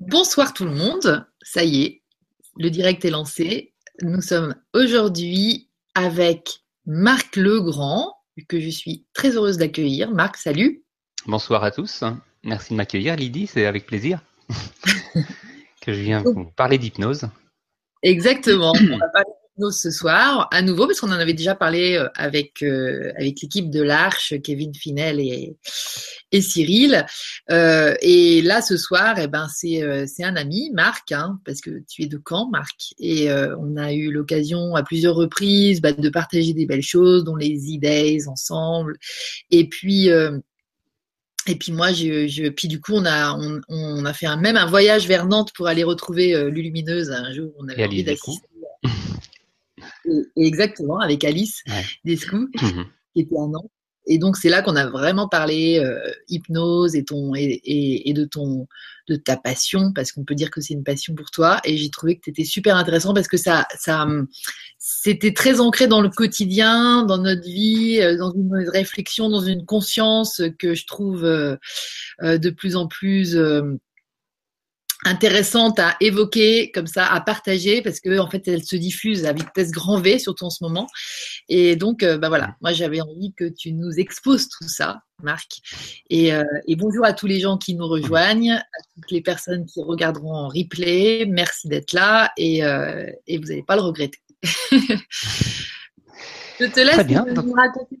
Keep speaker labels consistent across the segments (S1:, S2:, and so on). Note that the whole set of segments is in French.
S1: Bonsoir tout le monde, ça y est, le direct est lancé. Nous sommes aujourd'hui avec Marc Legrand, que je suis très heureuse d'accueillir. Marc, salut.
S2: Bonsoir à tous, merci de m'accueillir Lydie, c'est avec plaisir que je viens vous parler d'hypnose.
S1: Exactement, on va parler ce soir, à nouveau, parce qu'on en avait déjà parlé euh, avec, euh, avec l'équipe de l'Arche, Kevin Finel et, et Cyril. Euh, et là, ce soir, eh ben, c'est, c'est un ami, Marc, hein, parce que tu es de Caen, Marc. Et on a eu l'occasion à plusieurs reprises bah, de partager des belles choses, dont les idées ensemble. Et puis, et puis moi, je, je, puis du coup, on a, on, on, a fait un, même un voyage vers Nantes pour aller retrouver Lulumineuse un jour. On avait envie d'assister exactement, avec Alice Descou, mhm. qui était un an. Et donc, c'est là qu'on a vraiment parlé euh, hypnose et, ton, et, de, ton, de ta passion, parce qu'on peut dire que c'est une passion pour toi. Et j'ai trouvé que tu étais super intéressant parce que ça, ça, c'était très ancré dans le quotidien, dans notre vie, euh, dans une réflexion, dans une conscience que je trouve euh, de plus en plus intéressante à évoquer comme ça, à partager parce que en fait elle se diffuse à vitesse grand V surtout en ce moment. Et donc euh, bah voilà, moi j'avais envie que tu nous exposes tout ça, Marc. Et, euh, et, bonjour à tous les gens qui nous rejoignent, à toutes les personnes qui regarderont en replay. Merci d'être là et, euh, et vous n'allez pas le regretter. Je te laisse nous raconter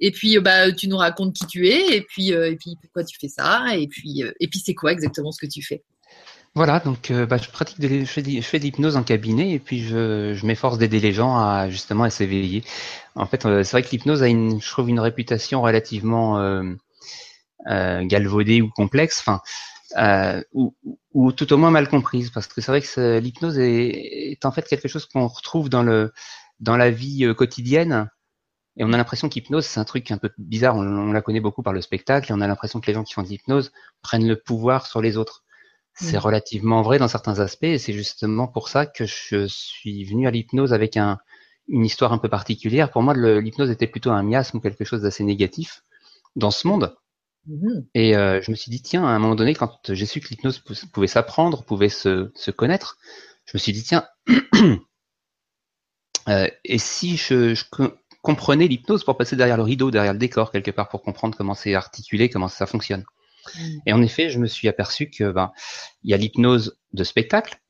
S1: et puis, bah, tu nous racontes qui tu es, et puis, et puis pourquoi tu fais ça, et puis, et puis c'est quoi exactement ce que tu fais?
S2: Voilà, donc euh, bah, je pratique, je fais de l'hypnose en cabinet et puis je, m'efforce d'aider les gens à justement à s'éveiller. En fait, euh, c'est vrai que l'hypnose a une, je trouve une réputation relativement euh, galvaudée ou complexe, ou, tout au moins mal comprise, parce que c'est vrai que l'hypnose est, en fait quelque chose qu'on retrouve dans le dans la vie quotidienne. Et on a l'impression qu'hypnose, c'est un truc un peu bizarre. On, la connaît beaucoup par le spectacle. Et on a l'impression que les gens qui font de l'hypnose prennent le pouvoir sur les autres. C'est mm. relativement vrai dans certains aspects et c'est justement pour ça que je suis venu à l'hypnose avec un, une histoire un peu particulière. Pour moi, l'hypnose était plutôt un miasme ou quelque chose d'assez négatif dans ce monde. Mm-hmm. Et euh, je me suis dit, tiens, à un moment donné, quand j'ai su que l'hypnose pouvait s'apprendre, pouvait se, se, connaître, je me suis dit, tiens, euh, et si je, je comprenais l'hypnose pour passer derrière le rideau, derrière le décor, quelque part, pour comprendre comment c'est articulé, comment ça fonctionne? Mm. Et en effet, je me suis aperçu que ben, il y a l'hypnose de spectacle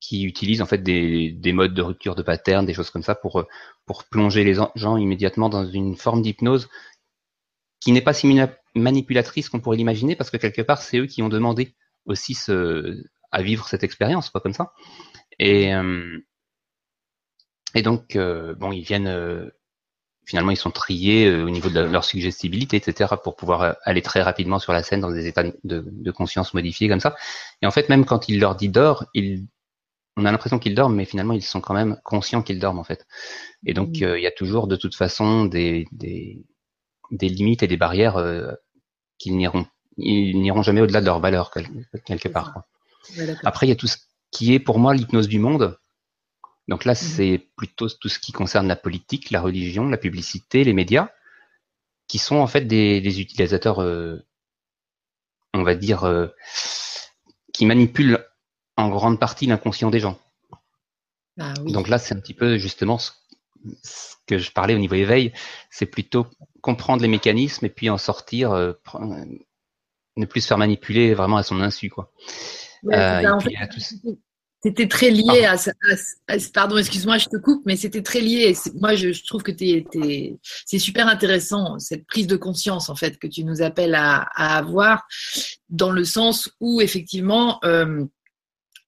S2: qui utilise en fait des, des, modes de rupture de pattern, des choses comme ça pour pour plonger les gens immédiatement dans une forme d'hypnose qui n'est pas si manipulatrice qu'on pourrait l'imaginer parce que quelque part c'est eux qui ont demandé aussi à vivre cette expérience quoi comme ça et euh, et donc euh, bon ils viennent euh, finalement ils sont triés euh, au niveau de leur suggestibilité, etc., pour pouvoir euh, aller très rapidement sur la scène dans des états de, conscience modifiés comme ça. Et en fait, même quand il leur dit dort, ils, on a l'impression qu'ils dorment, mais finalement ils sont quand même conscients qu'ils dorment en fait. Et donc mmh. euh, il y a toujours de toute façon des, des, des limites et des barrières qu'ils n'iront ils n'iront jamais au-delà de leur valeur quelque part. Après, il y a tout ce qui est pour moi l'hypnose du monde, donc là, mhm. c'est plutôt tout ce qui concerne la politique, la religion, la publicité, les médias, qui sont en fait des, utilisateurs, euh, on va dire, euh, qui manipulent en grande partie l'inconscient des gens. Ah Donc là, c'est un petit peu justement ce, que je parlais au niveau éveil, c'est plutôt comprendre les mécanismes et puis en sortir, euh, ne plus se faire manipuler vraiment à son insu, quoi.
S1: C'était très lié à, pardon, excuse-moi, je te coupe, mais c'était très lié. Moi, je, trouve que c'est super intéressant cette prise de conscience en fait que tu nous appelles à, avoir, dans le sens où effectivement, euh,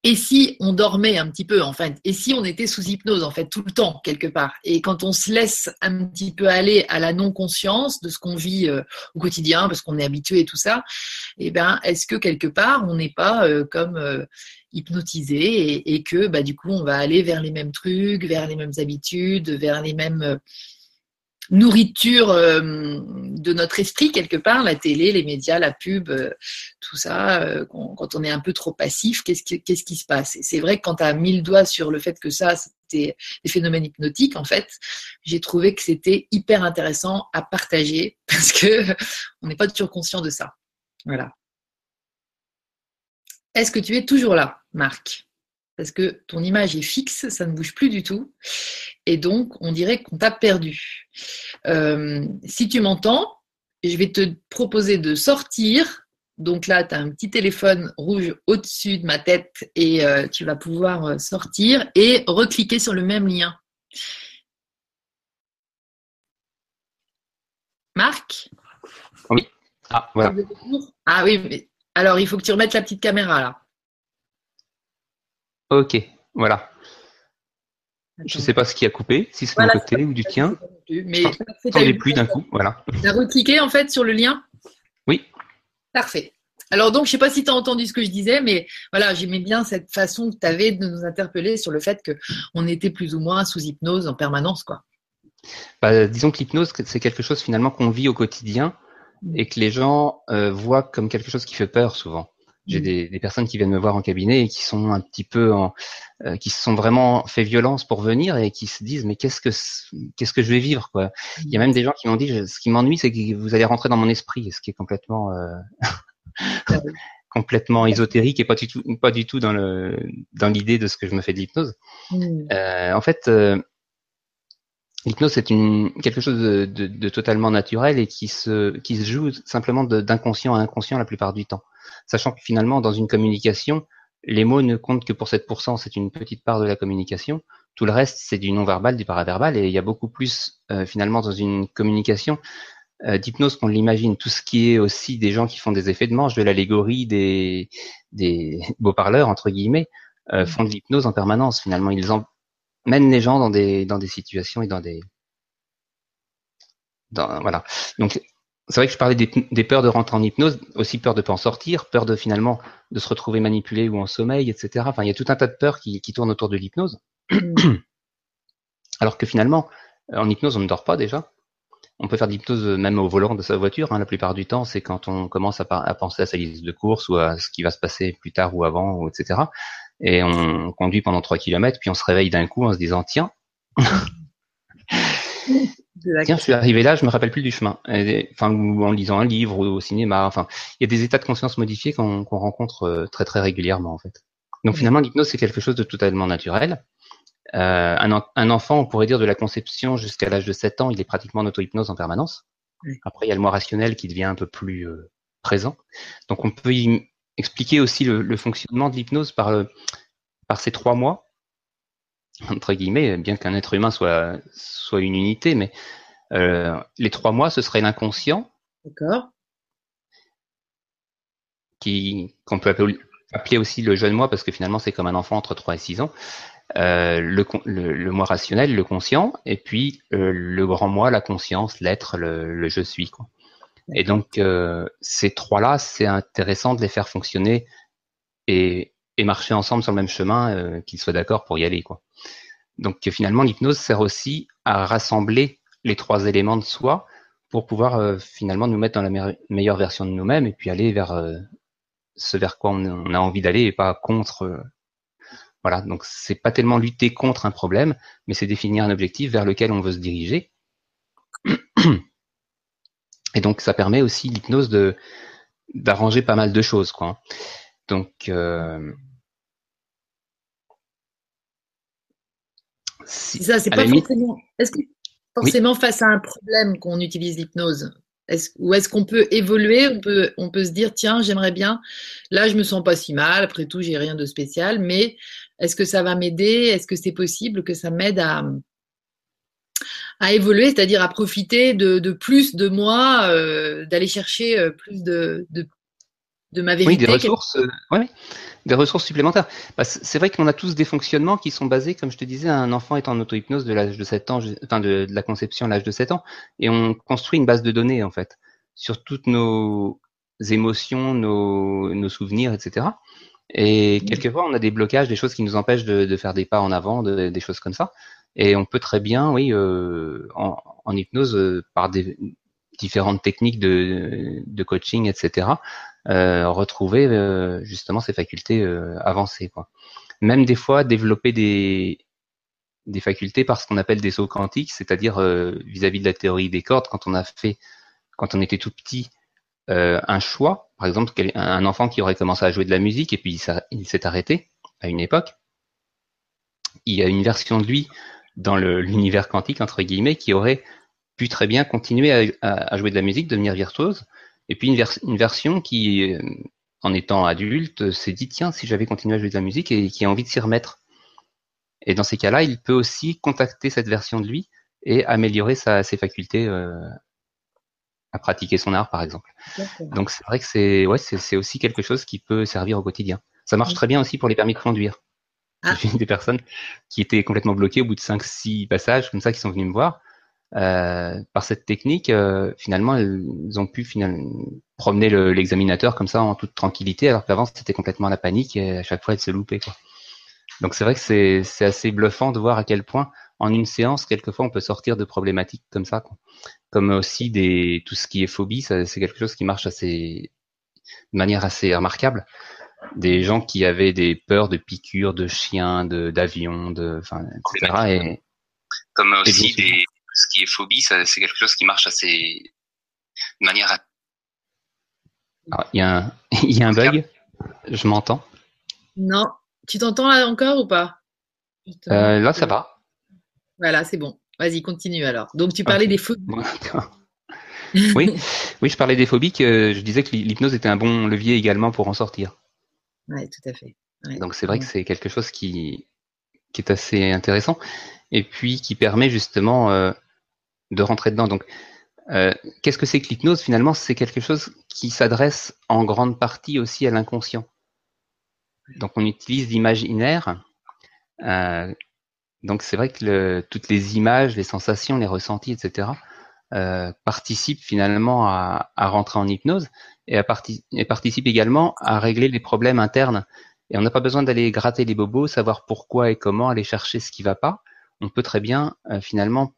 S1: et si on dormait un petit peu en fait, et si on était sous hypnose en fait tout le temps quelque part, et quand on se laisse un petit peu aller à la non conscience de ce qu'on vit euh, au quotidien parce qu'on est habitué et tout ça, eh ben est-ce que quelque part on n'est pas euh, comme hypnotisé et, que bah, du coup on va aller vers les mêmes trucs, vers les mêmes habitudes, vers les mêmes euh, nourritures euh, de notre esprit quelque part, la télé, les médias, la pub, euh, tout ça, quand, on est un peu trop passif, qu'est-ce qui, se passe? C'est vrai que quand tu as mis le doigt sur le fait que ça, c'était des phénomènes hypnotiques, en fait, j'ai trouvé que c'était hyper intéressant à partager parce que on n'est pas toujours conscient de ça. Voilà. Est-ce que tu es toujours là, Marc? Parce que ton image est fixe, ça ne bouge plus du tout. Et donc, on dirait qu'on t'a perdu. Euh, si tu m'entends, je vais te proposer de sortir. Donc là, tu as un petit téléphone rouge au-dessus de ma tête et euh, tu vas pouvoir euh, sortir et recliquer sur le même lien. Marc?
S2: Oui. Ah, voilà.
S1: Ah oui, mais alors il faut que tu remettes la petite caméra là.
S2: Ok, voilà. Je ne sais pas ce qui a coupé, si c'est de mon côté ou du tien.
S1: Mais
S2: n'en plus d'un coup, voilà.
S1: Tu as recliqué en fait sur le lien?
S2: Oui.
S1: Parfait. Alors donc, je ne sais pas si tu as entendu ce que je disais, mais voilà, j'aimais bien cette façon que tu avais de nous interpeller sur le fait qu'on était plus ou moins sous hypnose en permanence, quoi.
S2: Bah, disons que l'hypnose, c'est quelque chose finalement qu'on vit au quotidien. Et que les gens euh, voient comme quelque chose qui fait peur souvent. J'ai mm. des, des, personnes qui viennent me voir en cabinet et qui sont un petit peu en, euh, qui se sont vraiment fait violence pour venir et qui se disent mais qu'est-ce que qu'est-ce que je vais vivre quoi? Il y a même des gens qui m'ont dit ce qui m'ennuie c'est que vous allez rentrer dans mon esprit, ce qui est complètement euh, complètement ésotérique et pas du tout pas du tout dans le dans l'idée de ce que je me fais de l'hypnose. Mm. Euh, en fait L'hypnose, c'est une, quelque chose de, de, de, totalement naturel et qui se, qui se joue simplement d'inconscient à inconscient la plupart du temps. Sachant que finalement, dans une communication, les mots ne comptent que pour 7%, c'est une petite part de la communication. Tout le reste, c'est du non-verbal, du paraverbal, et il y a beaucoup plus euh, finalement dans une communication euh, d'hypnose qu'on l'imagine. Tout ce qui est aussi des gens qui font des effets de manche, de l'allégorie, des, des beaux parleurs entre guillemets, euh, font de l'hypnose en permanence. Finalement, ils en, mène les gens dans des dans des situations et dans des dans, voilà. Donc c'est vrai que je parlais des, des, peurs de rentrer en hypnose, aussi peur de pas en sortir, peur de finalement de se retrouver manipulé ou en sommeil, etc. Enfin, il y a tout un tas de peurs qui, qui tournent autour de l'hypnose. Alors que finalement, en hypnose, on ne dort pas déjà. On peut faire de l'hypnose même au volant de sa voiture. Hein. La plupart du temps, c'est quand on commence à, à, penser à sa liste de courses ou à ce qui va se passer plus tard ou avant, ou etc et on conduit pendant 3 km, puis on se réveille d'un coup en se disant tiens, tiens, je suis arrivé là, je me rappelle plus du chemin. enfin, ou en lisant un livre ou au cinéma. Enfin, il y a des états de conscience modifiés qu'on rencontre euh, très très régulièrement en fait. Donc finalement, l'hypnose c'est quelque chose de totalement naturel. Euh, un, un, enfant, on pourrait dire de la conception jusqu'à l'âge de 7 ans, il est pratiquement en auto-hypnose en permanence. Après, il y a le moi rationnel qui devient un peu plus euh, présent. Donc on peut y expliquer aussi le, fonctionnement de l'hypnose par, euh, par ces trois mois, entre guillemets, bien qu'un être humain soit, soit une unité, mais euh, les trois mois, ce serait l'inconscient.
S1: D'accord.
S2: Qui, qu'on peut appeler, aussi le jeune moi, parce que finalement, c'est comme un enfant entre 3 et 6 ans. Euh, le, le, moi rationnel, le conscient, et puis le grand moi, la conscience, l'être, le, le, je suis. Quoi. Et donc, euh, ces trois-là, c'est intéressant de les faire fonctionner et, et marcher ensemble sur le même chemin, euh, qu'ils soient d'accord pour y aller. Quoi. Donc, finalement, l'hypnose sert aussi à rassembler les trois éléments de soi pour pouvoir euh, finalement nous mettre dans la meilleure version de nous-mêmes et puis aller vers euh, ce vers quoi on, on a envie d'aller et pas contre. voilà, donc c'est pas tellement lutter contre un problème, mais c'est définir un objectif vers lequel on veut se diriger. Et donc ça permet aussi l'hypnose de d'arranger pas mal de choses, quoi. Donc euh,
S1: si, ça, c'est pas forcément. Est-ce que forcément face à un problème qu'on utilise l'hypnose ou est-ce qu'on peut évoluer on peut, on peut se dire, tiens, j'aimerais bien, là, je me sens pas si mal, après tout, j'ai rien de spécial, mais est-ce que ça va m'aider? Est-ce que c'est possible que ça m'aide à, à évoluer, c'est-à-dire à profiter de, plus de moi, euh, d'aller chercher euh, plus de, de, ma vérité.
S2: Oui, des ressources, euh, des ressources supplémentaires. Bah, c'est vrai qu'on a tous des fonctionnements qui sont basés, comme je te disais, un enfant est en auto-hypnose de l'âge de 7 ans, enfin de, la conception à l'âge de 7 ans, et on construit une base de données en fait sur toutes nos émotions, nos, nos souvenirs, etc. Et quelquefois, on a des blocages, des choses qui nous empêchent de, faire des pas en avant, de, des choses comme ça. Et on peut très bien, oui, euh, en, en, hypnose, euh, par des différentes techniques de, de coaching, etc., euh, retrouver euh, justement ces facultés euh, avancées. Quoi. Même des fois, développer des, des facultés par ce qu'on appelle des sauts quantiques, c'est-à-dire vis-à-vis de la théorie des cordes, quand on a fait, quand on était tout petit, un choix, par exemple un enfant qui aurait commencé à jouer de la musique et puis il s'est arrêté à une époque, il y a une version de lui dans l'univers quantique, entre guillemets, qui aurait pu très bien continuer à, jouer de la musique, devenir virtuose, et puis une, une version qui, euh, en étant adulte, s'est dit, tiens, si j'avais continué à jouer de la musique, et qui a envie de s'y remettre. Et dans ces cas-là, il peut aussi contacter cette version de lui et améliorer sa, ses facultés euh, à pratiquer son art, par exemple. Donc c'est vrai que c'est ouais, c'est aussi quelque chose qui peut servir au quotidien. Ça marche très bien aussi pour les permis de conduire. Ah. J'ai des personnes qui étaient complètement bloquées au bout de 5-6 passages comme ça qui sont venus me voir. Euh, par cette technique, euh, finalement, elles ont pu finalement promener l'examinateur comme ça en toute tranquillité, alors qu'avant c'était complètement la panique et à chaque fois elles se loupaient. Quoi. Donc c'est vrai que c'est assez bluffant de voir à quel point en une séance, quelquefois, on peut sortir de problématiques comme ça. Quoi. Comme aussi des tout ce qui est phobie, c'est quelque chose qui marche assez de manière assez remarquable des gens qui avaient des peurs de piqûres, de chiens, de d'avions, de, enfin, etc. Et,
S3: comme aussi des, ce qui est phobie, c'est quelque chose qui marche assez de manière.
S2: Ah, il y a un, il y a un bug? Je m'entends?
S1: Non, tu t'entends là encore ou pas?
S2: Euh, Là, ça va.
S1: Voilà, c'est bon. Vas-y, continue alors. Donc, tu parlais des phobies.
S2: oui, oui, je parlais des phobies. Que je disais que l'hypnose était un bon levier également pour en sortir.
S1: Oui, tout à fait.
S2: Donc c'est vrai que c'est quelque chose qui, qui est assez intéressant et puis qui permet justement euh, de rentrer dedans. Donc euh, qu'est-ce que c'est que l'hypnose Finalement, c'est quelque chose qui s'adresse en grande partie aussi à l'inconscient. Donc on utilise l'imaginaire. Euh, donc c'est vrai que le, toutes les images, les sensations, les ressentis, etc. Euh, participent finalement à, à, rentrer en hypnose et, à et participe également à régler les problèmes internes. Et on n'a pas besoin d'aller gratter les bobos, savoir pourquoi et comment, aller chercher ce qui va pas. On peut très bien euh, finalement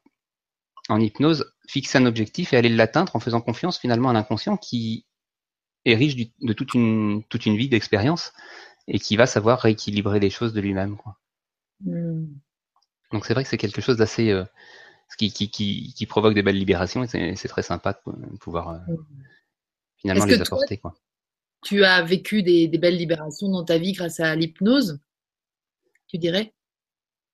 S2: en hypnose fixer un objectif et aller l'atteindre en faisant confiance finalement à l'inconscient qui est riche de toute une, toute une vie d'expérience et qui va savoir rééquilibrer les choses de lui-même. Mmh. Donc c'est vrai que c'est quelque chose d'assez euh, qui, qui, qui, qui, provoque des belles libérations et c'est très sympa de pouvoir euh, mmh finalement les apporter. quoi.
S1: Tu as vécu des, belles libérations dans ta vie grâce à l'hypnose, tu dirais?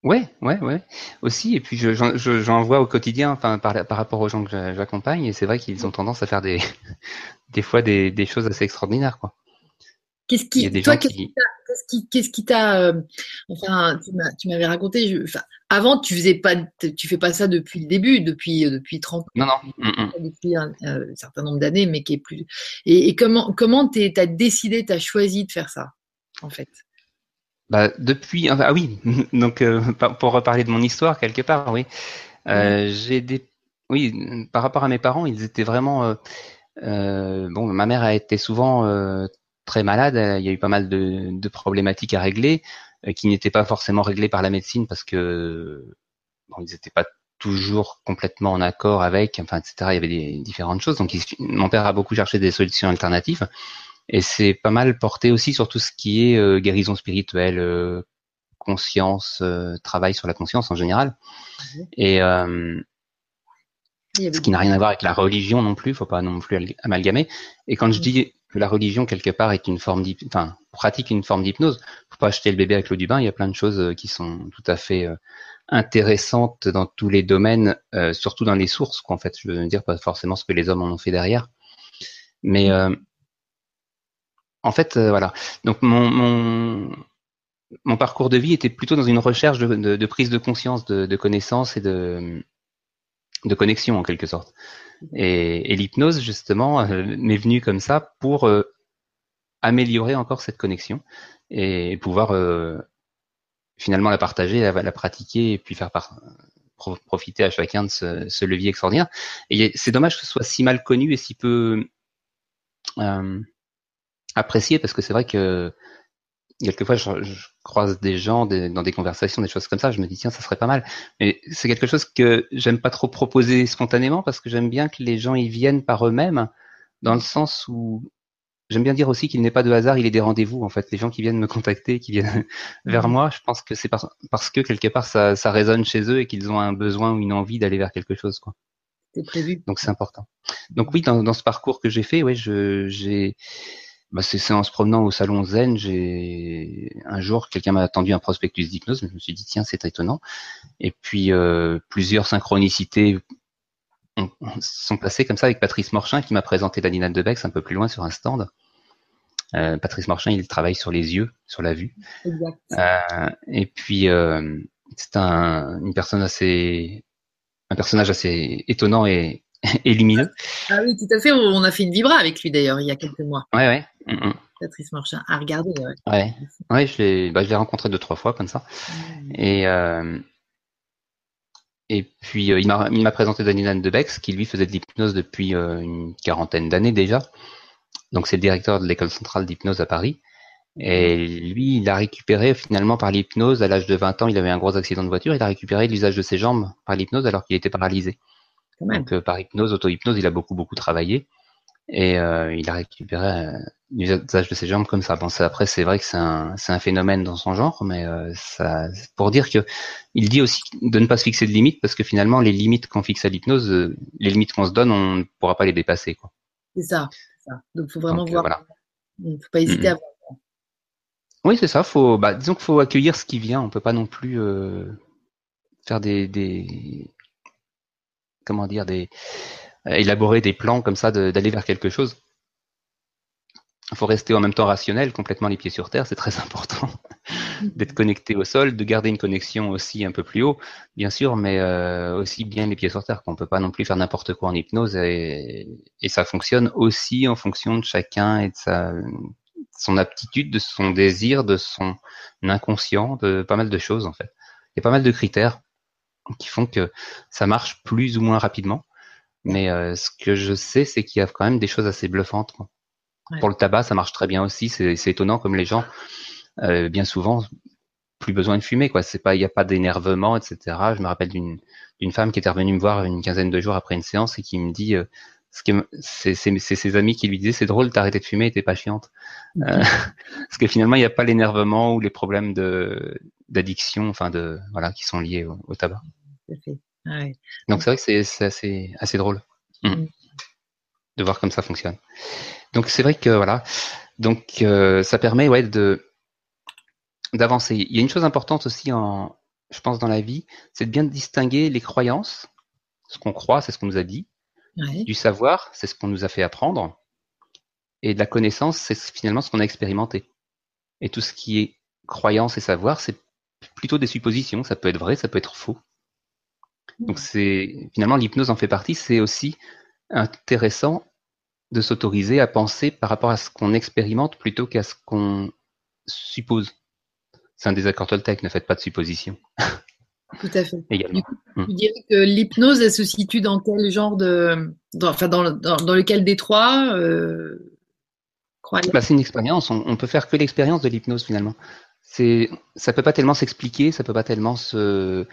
S2: Ouais, ouais, ouais. Aussi, et puis j'en vois au quotidien, enfin par, rapport aux gens que j'accompagne, et c'est vrai qu'ils ont tendance à faire des, des fois des, choses assez extraordinaires, quoi.
S1: Qu'est-ce qui, toi, qu'est-ce qui t'a, euh, enfin, tu m'avais raconté, je, avant, tu faisais pas, tu fais pas ça depuis le début, depuis euh, depuis 30 ans.
S2: Non, non.
S1: Depuis un, certain nombre d'années, mais qui est plus. Et, comment comment t'as décidé, t'as choisi de faire ça, en fait?
S2: Bah, depuis ah oui donc euh, pour reparler de mon histoire quelque part oui euh, j'ai des oui par rapport à mes parents ils étaient vraiment bon ma mère a été souvent très malade il y a eu pas mal de, de problématiques à régler euh, qui n'étaient pas forcément réglés par la médecine parce que bon, ils n'étaient pas toujours complètement en accord avec, enfin, etc. Il y avait des différentes choses. Donc, mon père a beaucoup cherché des solutions alternatives. Et c'est pas mal porté aussi sur tout ce qui est euh, guérison spirituelle, euh, conscience, travail sur la conscience en général. Mhm. Et ce qui n'a rien à voir avec la religion non plus, faut pas non plus amalgamer. Et quand je mhm. dis que la religion quelque part est une forme enfin pratique une forme d'hypnose. Faut pas acheter le bébé avec l'eau du bain. Il y a plein de choses euh, qui sont tout à fait euh, intéressantes dans tous les domaines, euh, surtout dans les sources. Qu'en fait, je veux dire pas forcément ce que les hommes en ont fait derrière, mais en fait, voilà. Donc mon, mon mon parcours de vie était plutôt dans une recherche de, de, prise de conscience, de, de connaissance et de de connexion en quelque sorte. Et, l'hypnose, justement, euh, m'est venue comme ça pour euh, améliorer encore cette connexion et pouvoir euh, finalement la partager, la, pratiquer et puis faire profiter à chacun de ce, levier extraordinaire. Et c'est dommage que ce soit si mal connu et si peu apprécié parce que c'est vrai que quelquefois je, je, croise des gens dans des conversations, des choses comme ça, je me dis tiens ça serait pas mal. Mais c'est quelque chose que j'aime pas trop proposer spontanément parce que j'aime bien que les gens y viennent par eux-mêmes, dans le sens où j'aime bien dire aussi qu'il n'est pas de hasard, il est des rendez-vous en fait. Les gens qui viennent me contacter, qui viennent vers mhm. moi, je pense que c'est parce, que quelque part ça, ça résonne chez eux et qu'ils ont un besoin ou une envie d'aller vers quelque chose quoi.
S1: C'est prévu.
S2: Donc c'est important. Donc oui, dans, ce parcours que j'ai fait, ouais, je j'ai bah, c'est en se promenant au salon Zen, j'ai un jour quelqu'un m'a attendu un prospectus d'hypnose, je me suis dit tiens c'est étonnant. Et puis euh, plusieurs synchronicités sont passées comme ça avec Patrice Morchin qui m'a présenté Daniel de Bex un peu plus loin sur un stand. Euh, Patrice Morchin, il travaille sur les yeux, sur la vue. Exact. Euh, et puis euh, c'est un, une personne assez, un personnage assez étonnant et, et lumineux.
S1: Ah oui, tout à fait. On a fait une vibra avec lui d'ailleurs il y a quelques mois.
S2: Ouais, ouais. Mm, mm.
S1: Patrice Marchand à regarder.
S2: Ouais, ouais. ouais je l'ai bah, rencontré deux, trois fois comme ça. Et, euh, et puis, euh, il m'a présenté Daniel de Bex, qui lui faisait de l'hypnose depuis euh, une quarantaine d'années déjà. Donc, c'est le directeur de l'école centrale d'hypnose à Paris. Et lui, il a récupéré finalement par l'hypnose, à l'âge de 20 ans, il avait un gros accident de voiture, il a récupéré l'usage de ses jambes par l'hypnose alors qu'il était paralysé. Donc par hypnose, auto-hypnose, il a beaucoup beaucoup travaillé et euh, il a récupéré euh, l'usage de ses jambes comme ça. Bon, ça, après c'est vrai que c'est un, un phénomène dans son genre, mais euh, ça, pour dire que il dit aussi de ne pas se fixer de limites parce que finalement les limites qu'on fixe à l'hypnose, les limites qu'on se donne, on ne pourra pas les dépasser.
S1: C'est ça, ça. Donc faut vraiment voir. Voilà. Il faut pas hésiter à voir.
S2: Oui, c'est ça. Faut, bah, disons qu'il faut accueillir ce qui vient. On peut pas non plus faire des, des, comment dire, des, euh, élaborer des plans comme ça d'aller vers quelque chose. Il faut rester en même temps rationnel, complètement les pieds sur terre, c'est très important d'être connecté au sol, de garder une connexion aussi un peu plus haut, bien sûr, mais euh, aussi bien les pieds sur terre. qu'on peut pas non plus faire n'importe quoi en hypnose et, et, ça fonctionne aussi en fonction de chacun et de sa son aptitude, de son désir, de son inconscient, de pas mal de choses en fait. Il y a pas mal de critères qui font que ça marche plus ou moins rapidement. Mais euh, ce que je sais, c'est qu'il y a quand même des choses assez bluffantes. Pour le tabac, ça marche très bien aussi. C'est étonnant comme les gens, euh, bien souvent, plus besoin de fumer. Quoi. C'est pas, il n'y a pas d'énervement, etc. Je me rappelle d'une d'une femme qui était revenue me voir une quinzaine de jours après une séance et qui me dit, euh, c'est ses amis qui lui disaient, c'est drôle, t'as arrêté de fumer, t'es pas chiante. Parce que finalement, il n'y a pas l'énervement ou les problèmes de d'addiction, enfin de voilà, qui sont liés au, tabac. Ah Donc c'est vrai que c'est assez, assez drôle hmm. Mm. de voir comme ça fonctionne. Donc c'est vrai que voilà, donc euh, ça permet ouais de d'avancer. Il y a une chose importante aussi en, je pense dans la vie, c'est de bien distinguer les croyances, ce qu'on croit, c'est ce qu'on nous a dit, du savoir, c'est ce qu'on nous a fait apprendre, et de la connaissance, c'est finalement ce qu'on a expérimenté. Et tout ce qui est croyance et savoir, c'est plutôt des suppositions. Ça peut être vrai, ça peut être faux. Donc c'est finalement l'hypnose en fait partie. C'est aussi intéressant de s'autoriser à penser par rapport à ce qu'on expérimente plutôt qu'à ce qu'on suppose. C'est un désaccord Toltec, ne faites pas de suppositions.
S1: Tout à fait. Également. Tu mm. dirais que l'hypnose, elle se situe dans quel genre de. enfin, dans, dans, lequel des trois euh,
S2: bah, C'est une expérience. On, on, peut faire que l'expérience de l'hypnose finalement. Ça peut pas tellement s'expliquer, ça peut pas tellement se.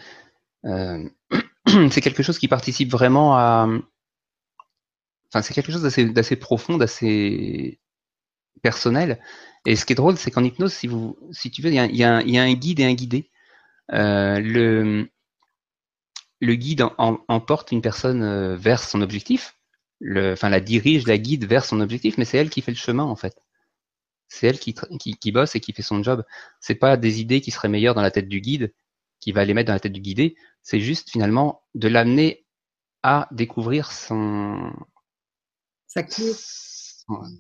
S2: Euh, c'est quelque chose qui participe vraiment à. Enfin, c'est quelque chose d'assez profond, d'assez personnel. Et ce qui est drôle, c'est qu'en hypnose, si vous, si tu veux, il y a, un guide et un guidé. Euh, le, le guide emporte une personne euh, vers son objectif. Le, enfin, la dirige, la guide vers son objectif, mais c'est elle qui fait le chemin en fait. C'est elle qui, qui, qui, bosse et qui fait son job. C'est pas des idées qui seraient meilleures dans la tête du guide qui va les mettre dans la tête du guidé. C'est juste finalement de l'amener à découvrir son,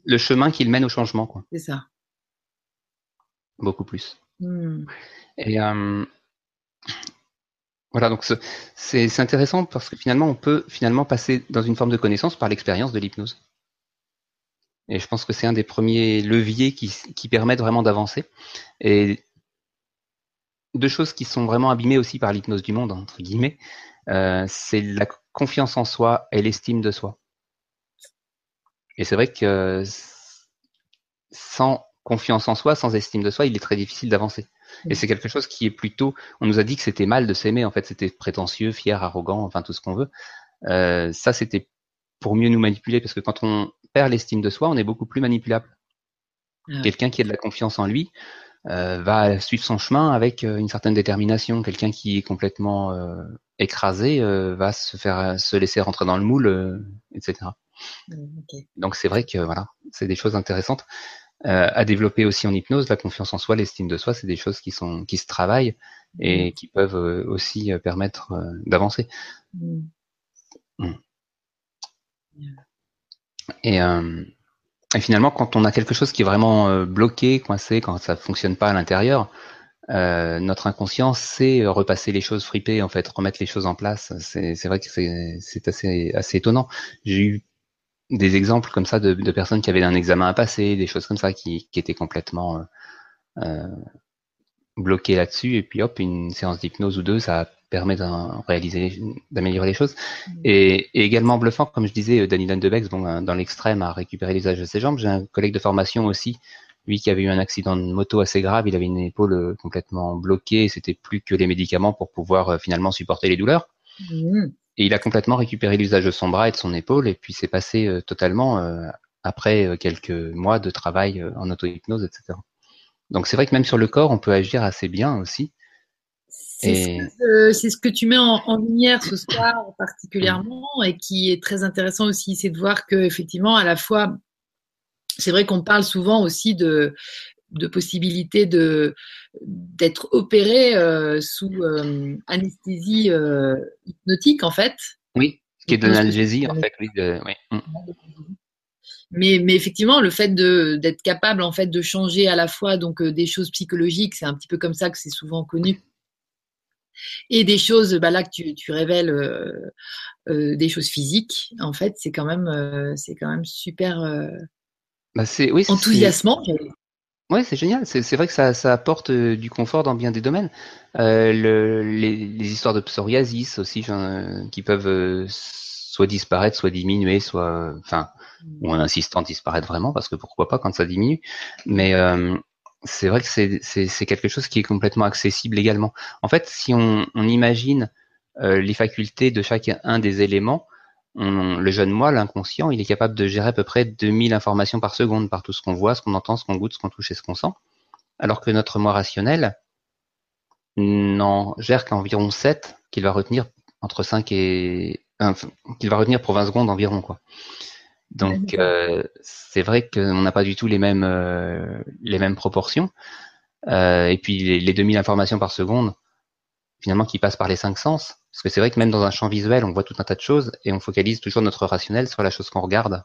S2: le chemin qu'il mène au changement.
S1: C'est ça.
S2: Beaucoup plus. Hmm. Et euh, voilà, donc c'est intéressant parce que finalement, on peut finalement passer dans une forme de connaissance par l'expérience de l'hypnose. Et je pense que c'est un des premiers leviers qui, qui permettent vraiment d'avancer. Et deux choses qui sont vraiment abîmées aussi par l'hypnose du monde, entre guillemets, euh, c'est la confiance en soi et l'estime de soi. Et c'est vrai que sans confiance en soi, sans estime de soi, il est très difficile d'avancer. Et c'est quelque chose qui est plutôt, on nous a dit que c'était mal de s'aimer, en fait, c'était prétentieux, fier, arrogant, enfin tout ce qu'on veut. Euh, ça, c'était pour mieux nous manipuler, parce que quand on perd l'estime de soi, on est beaucoup plus manipulable. Quelqu'un qui a de la confiance en lui, va suivre son chemin avec une certaine détermination. Quelqu'un qui est complètement écrasé va se faire se laisser rentrer dans le moule, etc. Donc c'est vrai que voilà, c'est des choses intéressantes à développer aussi en hypnose. La confiance en soi, l'estime de soi, c'est des choses qui sont qui se travaillent et qui peuvent aussi permettre d'avancer. Mm. Mm. Et, euh, et, finalement, quand on a quelque chose qui est vraiment euh, bloqué, coincé, quand ça fonctionne pas à l'intérieur, euh, notre inconscient sait repasser les choses fripées, en fait, remettre les choses en place. C'est vrai que c'est assez, assez étonnant. J'ai eu des exemples comme ça de, de, personnes qui avaient un examen à passer, des choses comme ça qui, qui étaient complètement euh, bloquées là-dessus, et puis hop, une séance d'hypnose ou deux, ça a permet d'en réaliser, d'améliorer les choses. Mm. Et, également bluffant, comme je disais, Danny Landebex, bon, dans l'extrême, a récupéré l'usage de ses jambes. J'ai un collègue de formation aussi, lui qui avait eu un accident de moto assez grave, il avait une épaule euh, complètement bloquée, c'était plus que les médicaments pour pouvoir euh, finalement supporter les douleurs. Mm. Et il a complètement récupéré l'usage de son bras et de son épaule, et puis c'est passé euh, totalement après quelques mois de travail en auto-hypnose, etc. Donc c'est vrai que même sur le corps, on peut agir assez bien aussi.
S1: C'est ce, que tu mets en, lumière ce soir particulièrement et qui est très intéressant aussi, c'est de voir que effectivement à la fois, c'est vrai qu'on parle souvent aussi de, de possibilité de d'être opéré euh, sous euh, anesthésie euh, hypnotique en fait.
S2: Oui, ce qui est de l'analgésie en fait. Oui, mm.
S1: Mais, mais, effectivement, le fait d'être capable en fait de changer à la fois donc des choses psychologiques, c'est un petit peu comme ça que c'est souvent connu et des choses, bah là que tu, tu révèles euh, euh, des choses physiques, en fait, c'est quand même, euh, c'est quand même super
S2: bah c'est, oui,
S1: enthousiasmant.
S2: Oui, c'est génial. C'est vrai que ça, ça apporte du confort dans bien des domaines. Le, les, les, histoires de psoriasis aussi, qui peuvent soit disparaître, soit diminuer, soit, enfin, ou un insistant disparaître vraiment, parce que pourquoi pas quand ça diminue. Mais c'est vrai que c'est quelque chose qui est complètement accessible également. En fait, si on, imagine euh, les facultés de chacun des éléments, le jeune moi, l'inconscient, il est capable de gérer à peu près 2000 informations par seconde par tout ce qu'on voit, ce qu'on entend, ce qu'on goûte, ce qu'on touche et ce qu'on sent. Alors que notre moi rationnel n'en gère qu'environ 7 qu'il va retenir entre 5 et... qu'il va retenir pour 20 secondes environ, quoi. Donc euh, c'est vrai qu'on n'a pas du tout les mêmes euh, les mêmes proportions. Euh, et puis les, les, 2000 informations par seconde, finalement, qui passent par les cinq sens. Parce que c'est vrai que même dans un champ visuel, on voit tout un tas de choses et on focalise toujours notre rationnel sur la chose qu'on regarde.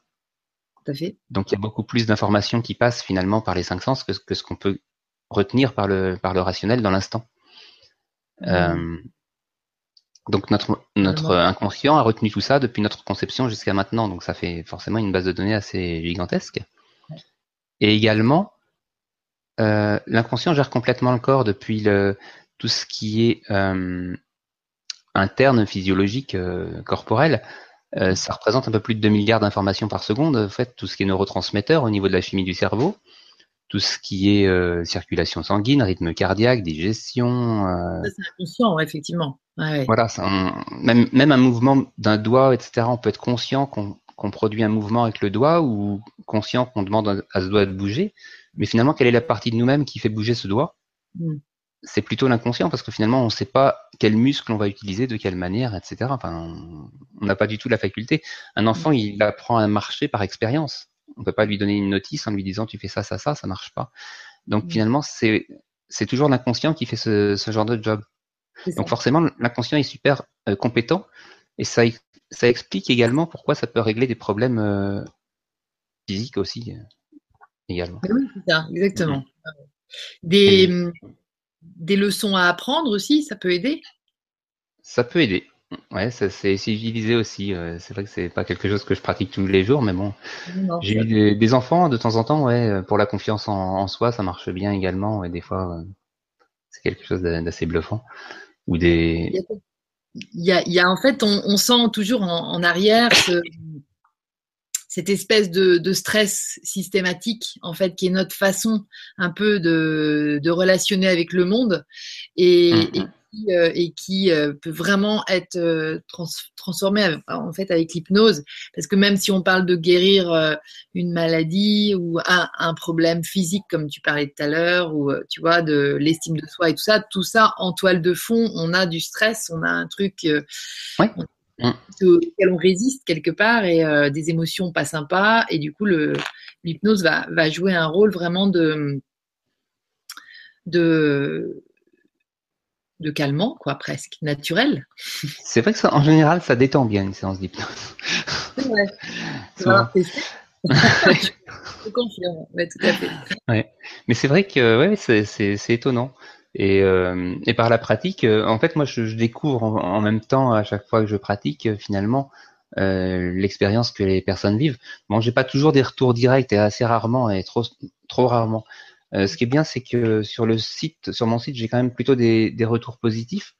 S1: Tout à fait.
S2: Donc il y a beaucoup plus d'informations qui passent finalement par les cinq sens que, que ce qu'on peut retenir par le par le rationnel dans l'instant. Mmh. Donc notre, notre inconscient a retenu tout ça depuis notre conception jusqu'à maintenant, donc ça fait forcément une base de données assez gigantesque. Et également, euh, l'inconscient gère complètement le corps depuis le, tout ce qui est euh, interne, physiologique, euh, corporel. Ça représente un peu plus de 2 milliards d'informations par seconde, en fait, tout ce qui est neurotransmetteur au niveau de la chimie du cerveau tout ce qui est circulation sanguine, rythme cardiaque, digestion.
S1: C'est inconscient, effectivement.
S2: Voilà, même, même un mouvement d'un doigt, etc. On peut être conscient qu'on produit un mouvement avec le doigt ou conscient qu'on demande à ce doigt de bouger. Mais finalement, quelle est la partie de nous-mêmes qui fait bouger ce doigt? Mm. C'est plutôt l'inconscient parce que finalement, on ne sait pas quel muscle on va utiliser, de quelle manière, etc. Enfin, on n'a pas du tout la faculté. Un enfant, mm. il apprend à marcher par expérience. On peut pas lui donner une notice en lui disant tu fais ça, ça, ça, ça marche pas. Donc mm. finalement, c'est c'est toujours l'inconscient qui fait ce, ce, genre de job. Donc forcément, l'inconscient est super euh, compétent et ça ça explique également pourquoi ça peut régler des problèmes euh, physiques aussi euh, également.
S1: Oui, c'est ça, exactement. Mm. Des, des leçons à apprendre aussi, ça peut aider?
S2: Ça peut aider. Ouais, ça c'est utilisé aussi. C'est vrai que c'est pas quelque chose que je pratique tous les jours, mais bon, j'ai eu des, enfants de temps en temps. Ouais, pour la confiance en, soi, ça marche bien également. Et des fois, euh, c'est quelque chose d'assez bluffant. Ou des.
S1: Il y a, il y a en fait, on, sent toujours en, arrière cette espèce de, stress systématique, en fait, qui est notre façon un peu de, de relationner avec le monde. Et, mmh, mmh euh, et qui euh, peut vraiment être euh, transformé en fait avec l'hypnose. Parce que même si on parle de guérir une maladie ou un, un, problème physique, comme tu parlais tout à l'heure, ou tu vois, de l'estime de soi et tout ça, tout ça en toile de fond, on a du stress, on a un truc ouais. auquel on résiste quelque part et des émotions pas sympas. Et du coup, l'hypnose va, va jouer un rôle vraiment de de de calmant, quoi, presque, naturel.
S2: C'est vrai que ça, en général, ça détend bien une séance d'hypnose.
S1: C'est vrai. je confirme, ouais, tout à fait.
S2: Ouais. Mais c'est vrai que ouais, c'est étonnant. Et, euh, et, par la pratique, euh, en fait, moi, je, je découvre en, même temps, à chaque fois que je pratique, euh, finalement, euh, l'expérience que les personnes vivent. Bon, j'ai pas toujours des retours directs et assez rarement et trop trop rarement. Euh, ce qui est bien, c'est que sur le site, sur mon site, j'ai quand même plutôt des, des retours positifs.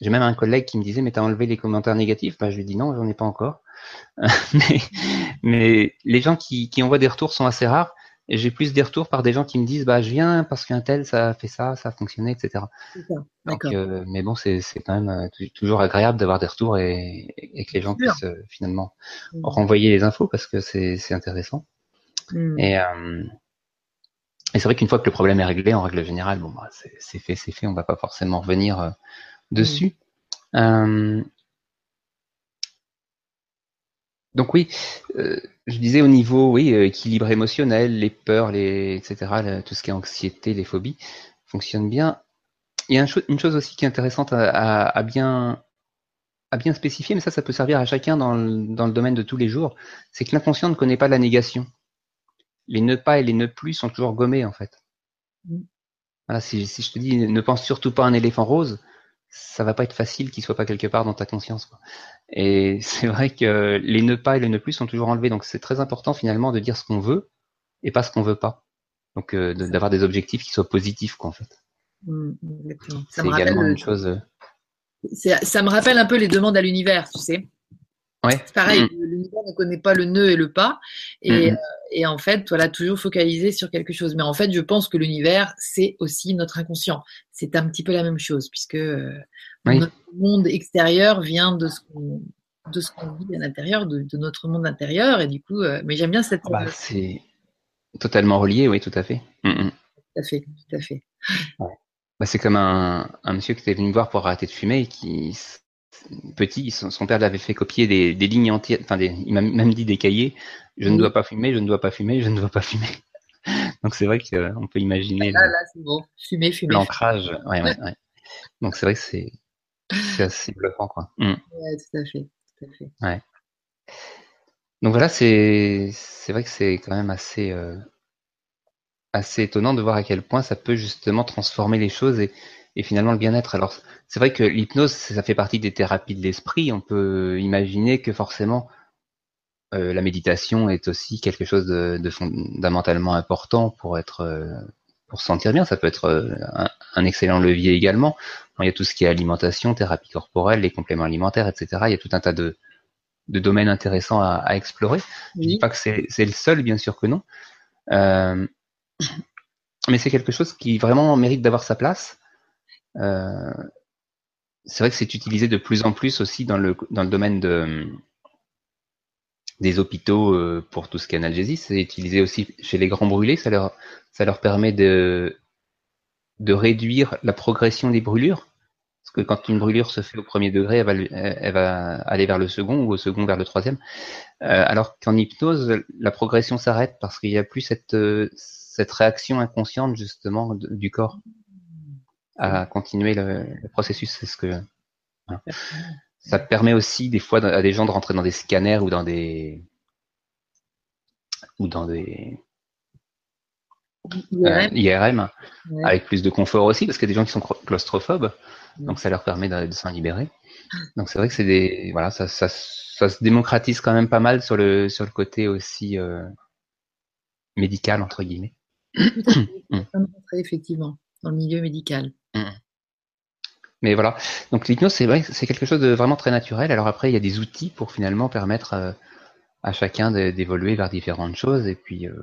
S2: J'ai même un collègue qui me disait, mais t'as enlevé les commentaires négatifs? Bah, Je lui dis non, j'en ai pas encore. mais, mais, les gens qui, qui envoient des retours sont assez rares. Et j'ai plus des retours par des gens qui me disent, bah, je viens parce qu'un tel, ça a fait ça, ça a fonctionné, etc. Donc, euh, mais bon, c'est quand même euh, toujours agréable d'avoir des retours et, et, que les gens puissent euh, finalement mmh. renvoyer les infos parce que c'est intéressant. Mmh. Et, euh, et c'est vrai qu'une fois que le problème est réglé, en règle générale, bon, bah, c'est fait, c'est fait, on va pas forcément revenir euh, dessus. Euh, donc oui, euh, je disais au niveau, oui, équilibre émotionnel, les peurs, les, etc., tout ce qui est anxiété, les phobies, fonctionne bien. Il y a une chose aussi qui est intéressante à, à, bien à bien spécifier, mais ça, ça peut servir à chacun dans le, dans le domaine de tous les jours, c'est que l'inconscient ne connaît pas la négation les ne pas et les ne plus sont toujours gommés en fait. Mm. Voilà, si, je te dis ne pense surtout pas à un éléphant rose, ça va pas être facile qu'il soit pas quelque part dans ta conscience. Et c'est vrai que les ne pas et les ne plus sont toujours enlevés, donc c'est très important finalement de dire ce qu'on veut et pas ce qu'on veut pas. Donc euh, d'avoir des objectifs qui soient positifs quoi en fait. Mm, c'est également une chose. Euh,
S1: ça me rappelle un peu les demandes à l'univers, tu sais.
S2: Ouais.
S1: C'est pareil, mm. l'univers ne connaît pas le nœud et le pas. Et, euh, et en fait, voilà, toujours focalisé sur quelque chose. Mais en fait, je pense que l'univers, c'est aussi notre inconscient. C'est un petit peu la même chose, puisque euh, notre monde extérieur vient de ce qu'on de ce qu'on vit à l'intérieur, de, notre monde intérieur. Et du coup, euh, mais j'aime bien cette.
S2: Ah bah, c'est totalement relié, oui, tout à fait.
S1: Tout à fait, tout à fait.
S2: Bah, c'est comme un, un, monsieur qui était venu me voir pour arrêter de fumer et qui petit, son, père l'avait fait copier des, lignes entières, enfin il m'a même dit des cahiers, je ne dois pas fumer, je ne dois pas fumer, je ne dois pas fumer. Donc c'est vrai qu'on peut imaginer
S1: là, là c'est bon, fumer, fumer.
S2: L'ancrage, ouais, ouais, ouais. Donc c'est vrai que c'est assez bluffant, quoi.
S1: Mm. Tout à fait, tout à fait.
S2: Ouais. Donc voilà, c'est vrai que c'est quand même assez euh, assez étonnant de voir à quel point ça peut justement transformer les choses et, et finalement le bien-être. Alors c'est vrai que l'hypnose, ça fait partie des thérapies de l'esprit. On peut imaginer que forcément, euh, la méditation est aussi quelque chose de, fondamentalement important pour être, euh, pour se sentir bien. Ça peut être euh, un, excellent levier également. il y a tout ce qui est alimentation, thérapie corporelle, les compléments alimentaires, etc. Il y a tout un tas de, domaines intéressants à, explorer. Je dis pas que c'est le seul, bien sûr que non. mais c'est quelque chose qui vraiment mérite d'avoir sa place. Euh, c'est vrai que c'est utilisé de plus en plus aussi dans le, dans le domaine de, des hôpitaux euh, pour tout ce qui est analgésie. C'est utilisé aussi chez les grands brûlés. Ça leur, permet de, réduire la progression des brûlures. Parce que quand une brûlure se fait au premier degré, elle va, aller vers le second ou au second vers le troisième. Euh, alors qu'en hypnose, la progression s'arrête parce qu'il n'y a plus cette réaction inconsciente justement du corps à continuer le, processus. C'est ce que ça permet aussi des fois à des gens de rentrer dans des scanners ou dans des ou dans des IRM, euh, avec plus de confort aussi parce qu'il y a des gens qui sont claustrophobes, donc ça leur permet de, s'en libérer. Donc c'est vrai que c'est des voilà ça, ça, ça, se démocratise quand même pas mal sur le sur le côté aussi euh, médical entre guillemets.
S1: effectivement dans le milieu médical. Mmh.
S2: Mais voilà. Donc l'hypnose, c'est vrai, c'est quelque chose de vraiment très naturel. Alors après, il y a des outils pour finalement permettre euh, à chacun d'évoluer vers différentes choses. Et puis euh,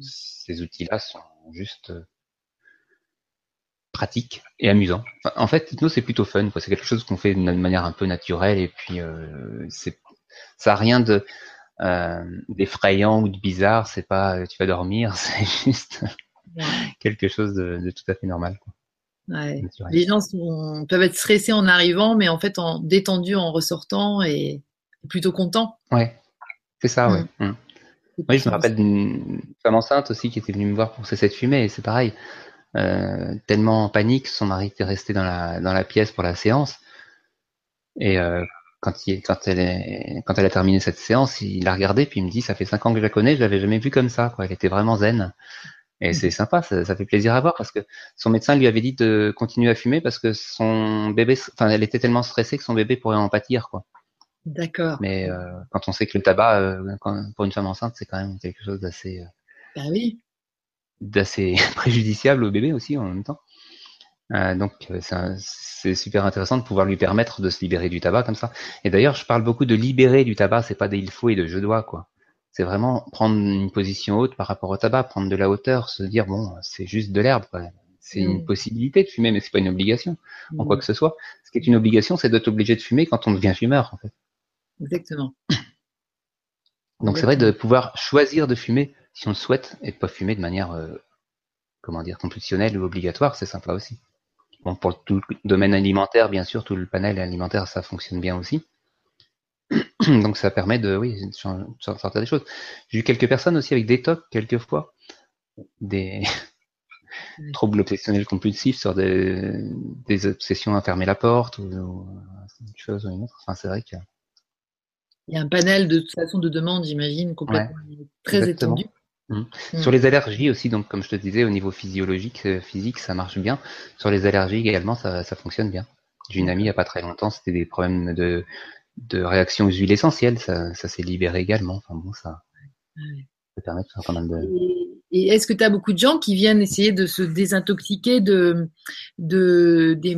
S2: ces outils-là sont juste euh, pratique et amusant. en fait, l'hypnose c'est plutôt fun. C'est quelque chose qu'on fait d'une manière un peu naturelle et puis c'est ça a rien de d'effrayant ou de bizarre. C'est pas tu vas dormir, c'est juste quelque chose de, tout à fait normal.
S1: Les gens peuvent être stressés en arrivant, mais en fait en détendus en ressortant et plutôt contents.
S2: Ouais, c'est ça, ouais. Mm. Mm. Oui, je me rappelle d'une femme enceinte aussi qui était venue me voir pour cesser de fumer, et c'est pareil. Euh, tellement en panique, son mari était resté dans la, dans la pièce pour la séance. Et euh, quand, il, quand, elle est, quand elle a terminé cette séance, il l'a regardé, puis il me dit, ça fait cinq ans que je la connais, je l'avais jamais vue comme ça. Quoi. Elle était vraiment zen. Et mmh. c'est sympa, ça, fait plaisir à voir parce que son médecin lui avait dit de continuer à fumer parce que son bébé, enfin, elle était tellement stressée que son bébé pourrait en pâtir, quoi.
S1: D'accord.
S2: Mais euh, quand on sait que le tabac, euh, pour une femme enceinte, c'est quand même quelque chose d'assez, euh,
S1: bah oui.
S2: d'assez préjudiciable au bébé aussi en même temps. donc c'est super intéressant de pouvoir lui permettre de se libérer du tabac comme ça. Et d'ailleurs, je parle beaucoup de libérer du tabac, c'est pas des il faut et de je dois quoi. C'est vraiment prendre une position haute par rapport au tabac, prendre de la hauteur, se dire bon, c'est juste de l'herbe. C'est une mm. possibilité de fumer, mais c'est pas une obligation en quoi mm. que ce soit. Ce qui est une obligation, c'est d'être obligé de fumer quand on devient fumeur, en fait.
S1: Exactement.
S2: Donc c'est vrai de pouvoir choisir de fumer si on le souhaite et de pas fumer de manière, euh, comment dire, compulsionnelle ou obligatoire, c'est sympa aussi. Bon, pour tout le domaine alimentaire, bien sûr, tout le panel alimentaire, ça fonctionne bien aussi. Donc ça permet de, oui, de sortir des choses. J'ai eu quelques personnes aussi avec des tocs, quelquefois, des troubles obsessionnels compulsifs sur des, des, obsessions à fermer la porte ou, une chose ou une autre. Enfin, c'est vrai que.
S1: Il y a un panel de toute façon de demandes, j'imagine, complètement très étendu.
S2: Mmh. Mmh. Sur les allergies aussi, donc comme je te disais, au niveau physiologique, euh, physique, ça marche bien. Sur les allergies également, ça, ça fonctionne bien. J'ai une amie il n'y a pas très longtemps, c'était des problèmes de de réactions aux huiles essentielles, ça, ça s'est libéré également. Enfin bon, ça,
S1: ça permet de faire pas mal de. Et, est-ce que tu as beaucoup de gens qui viennent essayer de se désintoxiquer de, de, des,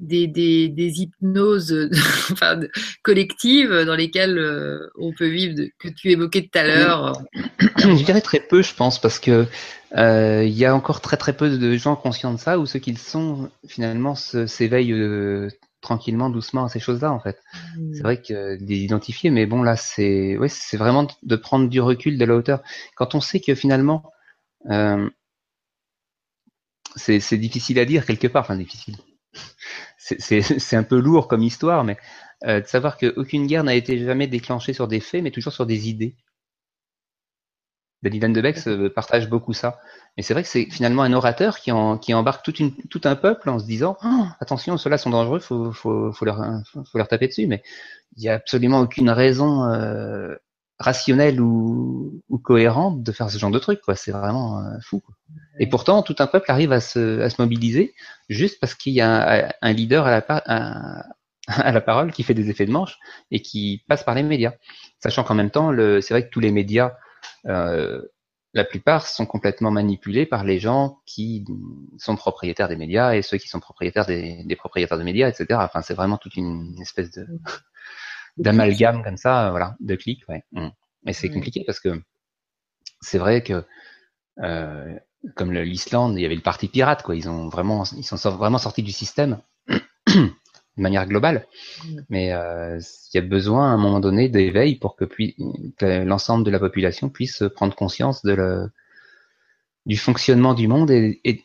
S1: des, des, des hypnoses enfin, collectives dans lesquelles euh, on peut vivre, que tu évoquais tout à l'heure?
S2: Je dirais très peu, je pense, parce que euh, il y a encore très très peu de gens conscients de ça, ou ceux qui le sont finalement s'éveillent euh, tranquillement, doucement à ces choses-là, en fait. C'est mmh. vrai que les identifier, mais bon, là, c'est ouais, c'est vraiment de prendre du recul, de la hauteur. Quand on sait que finalement, euh, c'est difficile à dire quelque part, enfin difficile. C'est un peu lourd comme histoire, mais euh, de savoir qu'aucune guerre n'a été jamais déclenchée sur des faits, mais toujours sur des idées. Dylan de Bex euh, partage beaucoup ça. Mais c'est vrai que c'est finalement un orateur qui, qui embarque toute une, tout un peuple en se disant oh, attention, ceux-là sont dangereux, faut, faut, faut, leur, faut leur taper dessus. Mais il n'y a absolument aucune raison euh, rationnelle ou, ou, cohérente de faire ce genre de truc. Quoi. C'est vraiment euh, fou. Et pourtant, tout un peuple arrive à se, à se mobiliser juste parce qu'il y a un, leader à la, à, à la parole qui fait des effets de manche et qui passe par les médias. Sachant qu'en même temps, c'est vrai que tous les médias la plupart sont complètement manipulés par les gens qui sont propriétaires des médias et ceux qui sont propriétaires des, propriétaires de médias, etc. Enfin, c'est vraiment toute une espèce de d'amalgame comme ça, voilà, de clics. Ouais. Mm. Mais c'est compliqué parce que c'est vrai que euh, comme l'Islande, il y avait le parti pirate, quoi. Ils ont vraiment, ils sont vraiment sortis du système de manière globale. Mm. Mais euh, il y a besoin à un moment donné d'éveil pour que, l'ensemble de la population puisse prendre conscience de le, du fonctionnement du monde et,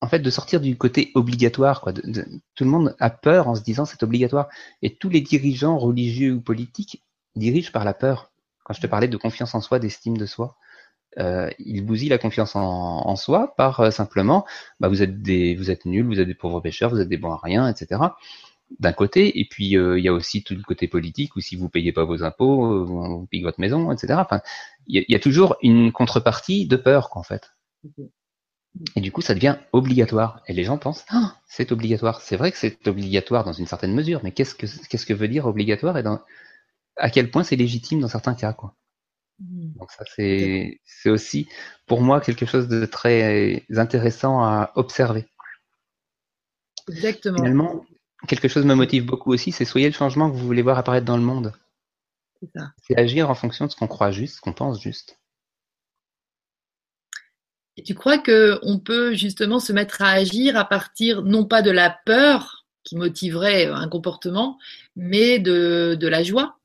S2: en fait de sortir du côté obligatoire. Quoi. tout le monde a peur en se disant c'est obligatoire. Et tous les dirigeants religieux ou politiques dirigent par la peur. Quand je te parlais de confiance en soi, d'estime de soi, euh, ils bousillent la confiance en, en soi par euh, simplement bah, vous êtes des vous êtes nuls, vous êtes des pauvres pêcheurs, vous êtes des bons à rien, etc d'un côté, et puis euh, il y a aussi tout le côté politique où si vous payez pas vos impôts, euh, on pique votre maison, etc. Enfin, il y, a toujours une contrepartie de peur, qu'en fait. Et du coup, ça devient obligatoire. Et les gens pensent, ah, c'est obligatoire. C'est vrai que c'est obligatoire dans une certaine mesure, mais qu'est-ce que qu'est-ce que veut dire obligatoire et dans, à quel point c'est légitime dans certains cas, quoi. Mmh. Donc ça, c'est c'est aussi pour moi quelque chose de très intéressant à observer.
S1: Exactement.
S2: Finalement, quelque chose me motive beaucoup aussi, c'est soyez le changement que vous voulez voir apparaître dans le monde. C'est agir en fonction de ce qu'on croit juste, ce qu'on pense juste.
S1: Et tu crois qu'on peut justement se mettre à agir à partir non pas de la peur qui motiverait un comportement, mais de, de la joie?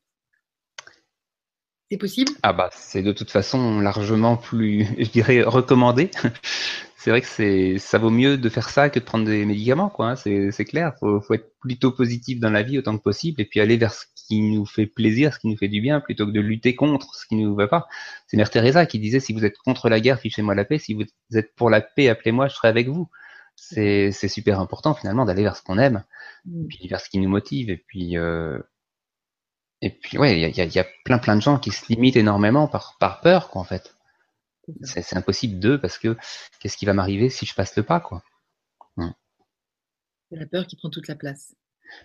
S1: C'est possible?
S2: Ah bah c'est de toute façon largement plus, je dirais, recommandé c'est vrai que c'est ça vaut mieux de faire ça que de prendre des médicaments, quoi. Hein, c'est clair. Faut, faut être plutôt positif dans la vie autant que possible et puis aller vers ce qui nous fait plaisir, ce qui nous fait du bien, plutôt que de lutter contre ce qui nous va pas. C'est Mère Teresa qui disait si vous êtes contre la guerre, fichez-moi la paix. Si vous êtes pour la paix, appelez-moi, je serai avec vous. C'est super important finalement d'aller vers ce qu'on aime, mm. puis vers ce qui nous motive et puis euh, et puis ouais, il y a, y a, plein plein de gens qui se limitent énormément par par peur quoi en fait. C'est impossible d'eux parce que qu'est-ce qui va m'arriver si je passe le pas, quoi?
S1: Hmm. C'est la peur qui prend toute la place.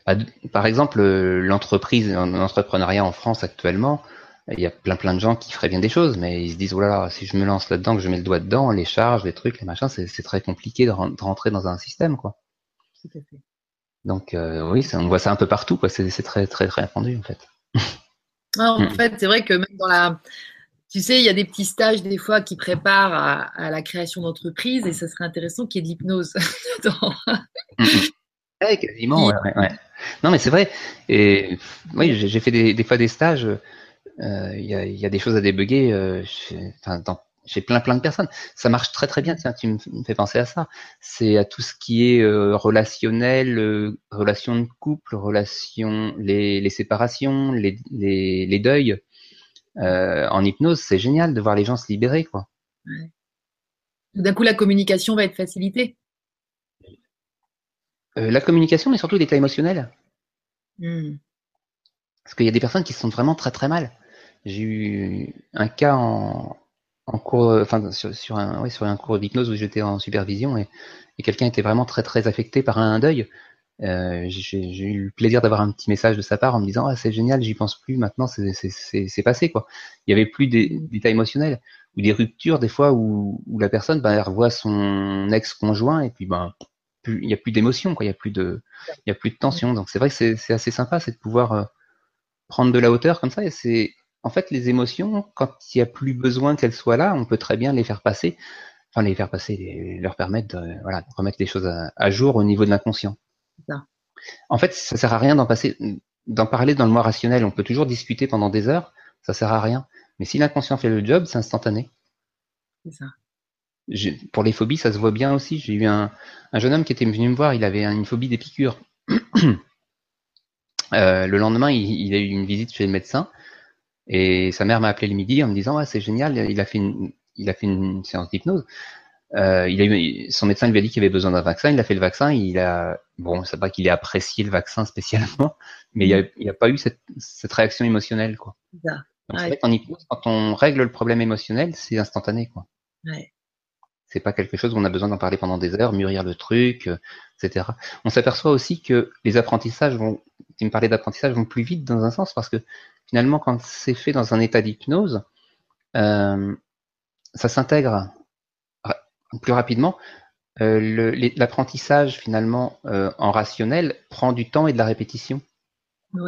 S2: Bah, par exemple, euh, l'entreprise, l'entrepreneuriat en France actuellement, il y a plein plein de gens qui feraient bien des choses, mais ils se disent, voilà, si je me lance là-dedans, que je mets le doigt dedans, les charges, les trucs, les machins, c'est très compliqué de, rentrer dans un système, quoi. Tout à fait. Donc euh, oui, on voit ça un peu partout, quoi. C'est très très très répandu en fait.
S1: En hmm. fait, c'est vrai que même dans la tu sais, il y a des petits stages des fois qui préparent à, la création d'entreprise et ça serait intéressant qu'il y ait de l'hypnose dedans.
S2: ouais, quasiment, ouais, Non, mais c'est vrai. Et oui, j'ai fait des, fois des stages. Euh, il y, a, des choses à débugger euh, chez, plein plein de personnes. Ça marche très très bien. Tiens, tu me fais penser à ça. C'est à tout ce qui est euh, relationnel, relations de couple, relations, les, séparations, les, les deuils. Euh, en hypnose, c'est génial de voir les gens se libérer, quoi.
S1: D'un coup, la communication va être facilitée.
S2: Euh, la communication, mais surtout l'état émotionnel. Hmm. Parce qu'il y a des personnes qui se sentent vraiment très très mal. J'ai eu un cas en, cours, enfin sur, un, sur un cours d'hypnose où j'étais en supervision et, et quelqu'un était vraiment très très affecté par un deuil. Euh, j'ai eu le plaisir d'avoir un petit message de sa part en me disant ah, c'est génial, j'y pense plus, maintenant c'est passé quoi. Il y avait plus d'état émotionnel ou des ruptures des fois où, où la personne ben, revoit son ex-conjoint et puis ben il n'y a plus d'émotion quoi, il y a plus de il y a plus de tension. Donc c'est vrai que c'est assez sympa, c'est de pouvoir euh, prendre de la hauteur comme ça et c'est en fait les émotions quand il n'y a plus besoin qu'elles soient là, on peut très bien les faire passer, enfin les faire passer, leur permettre de, voilà, de remettre les choses à jour au niveau de l'inconscient. En fait, ça sert à rien d'en passer, d'en parler dans le moi rationnel. On peut toujours discuter pendant des heures, ça sert à rien. Mais si l'inconscient fait le job, c'est instantané. C'est ça. Pour les phobies, ça se voit bien aussi. J'ai eu un, jeune homme qui était venu me voir, il avait une phobie des piqûres. Euh, le lendemain, il, a eu une visite chez le médecin et sa mère m'a appelé le midi en me disant c'est génial, il a fait il a fait une séance d'hypnose. Euh, il a eu, son médecin lui a dit qu'il avait besoin d'un vaccin. Il a fait le vaccin. Il a, bon, c'est pas qu'il ait apprécié le vaccin spécialement, mais il n'y a, a, pas eu cette, cette réaction émotionnelle, quoi. Donc, vrai qu'en hypnose, quand on règle le problème émotionnel, c'est instantané, quoi. Ouais. C'est pas quelque chose où on a besoin d'en parler pendant des heures, mûrir le truc, euh, etc. On s'aperçoit aussi que les apprentissages vont, tu me parlais d'apprentissage, vont plus vite dans un sens parce que finalement, quand c'est fait dans un état d'hypnose, euh, ça s'intègre plus rapidement, euh, l'apprentissage finalement euh, en rationnel prend du temps et de la répétition.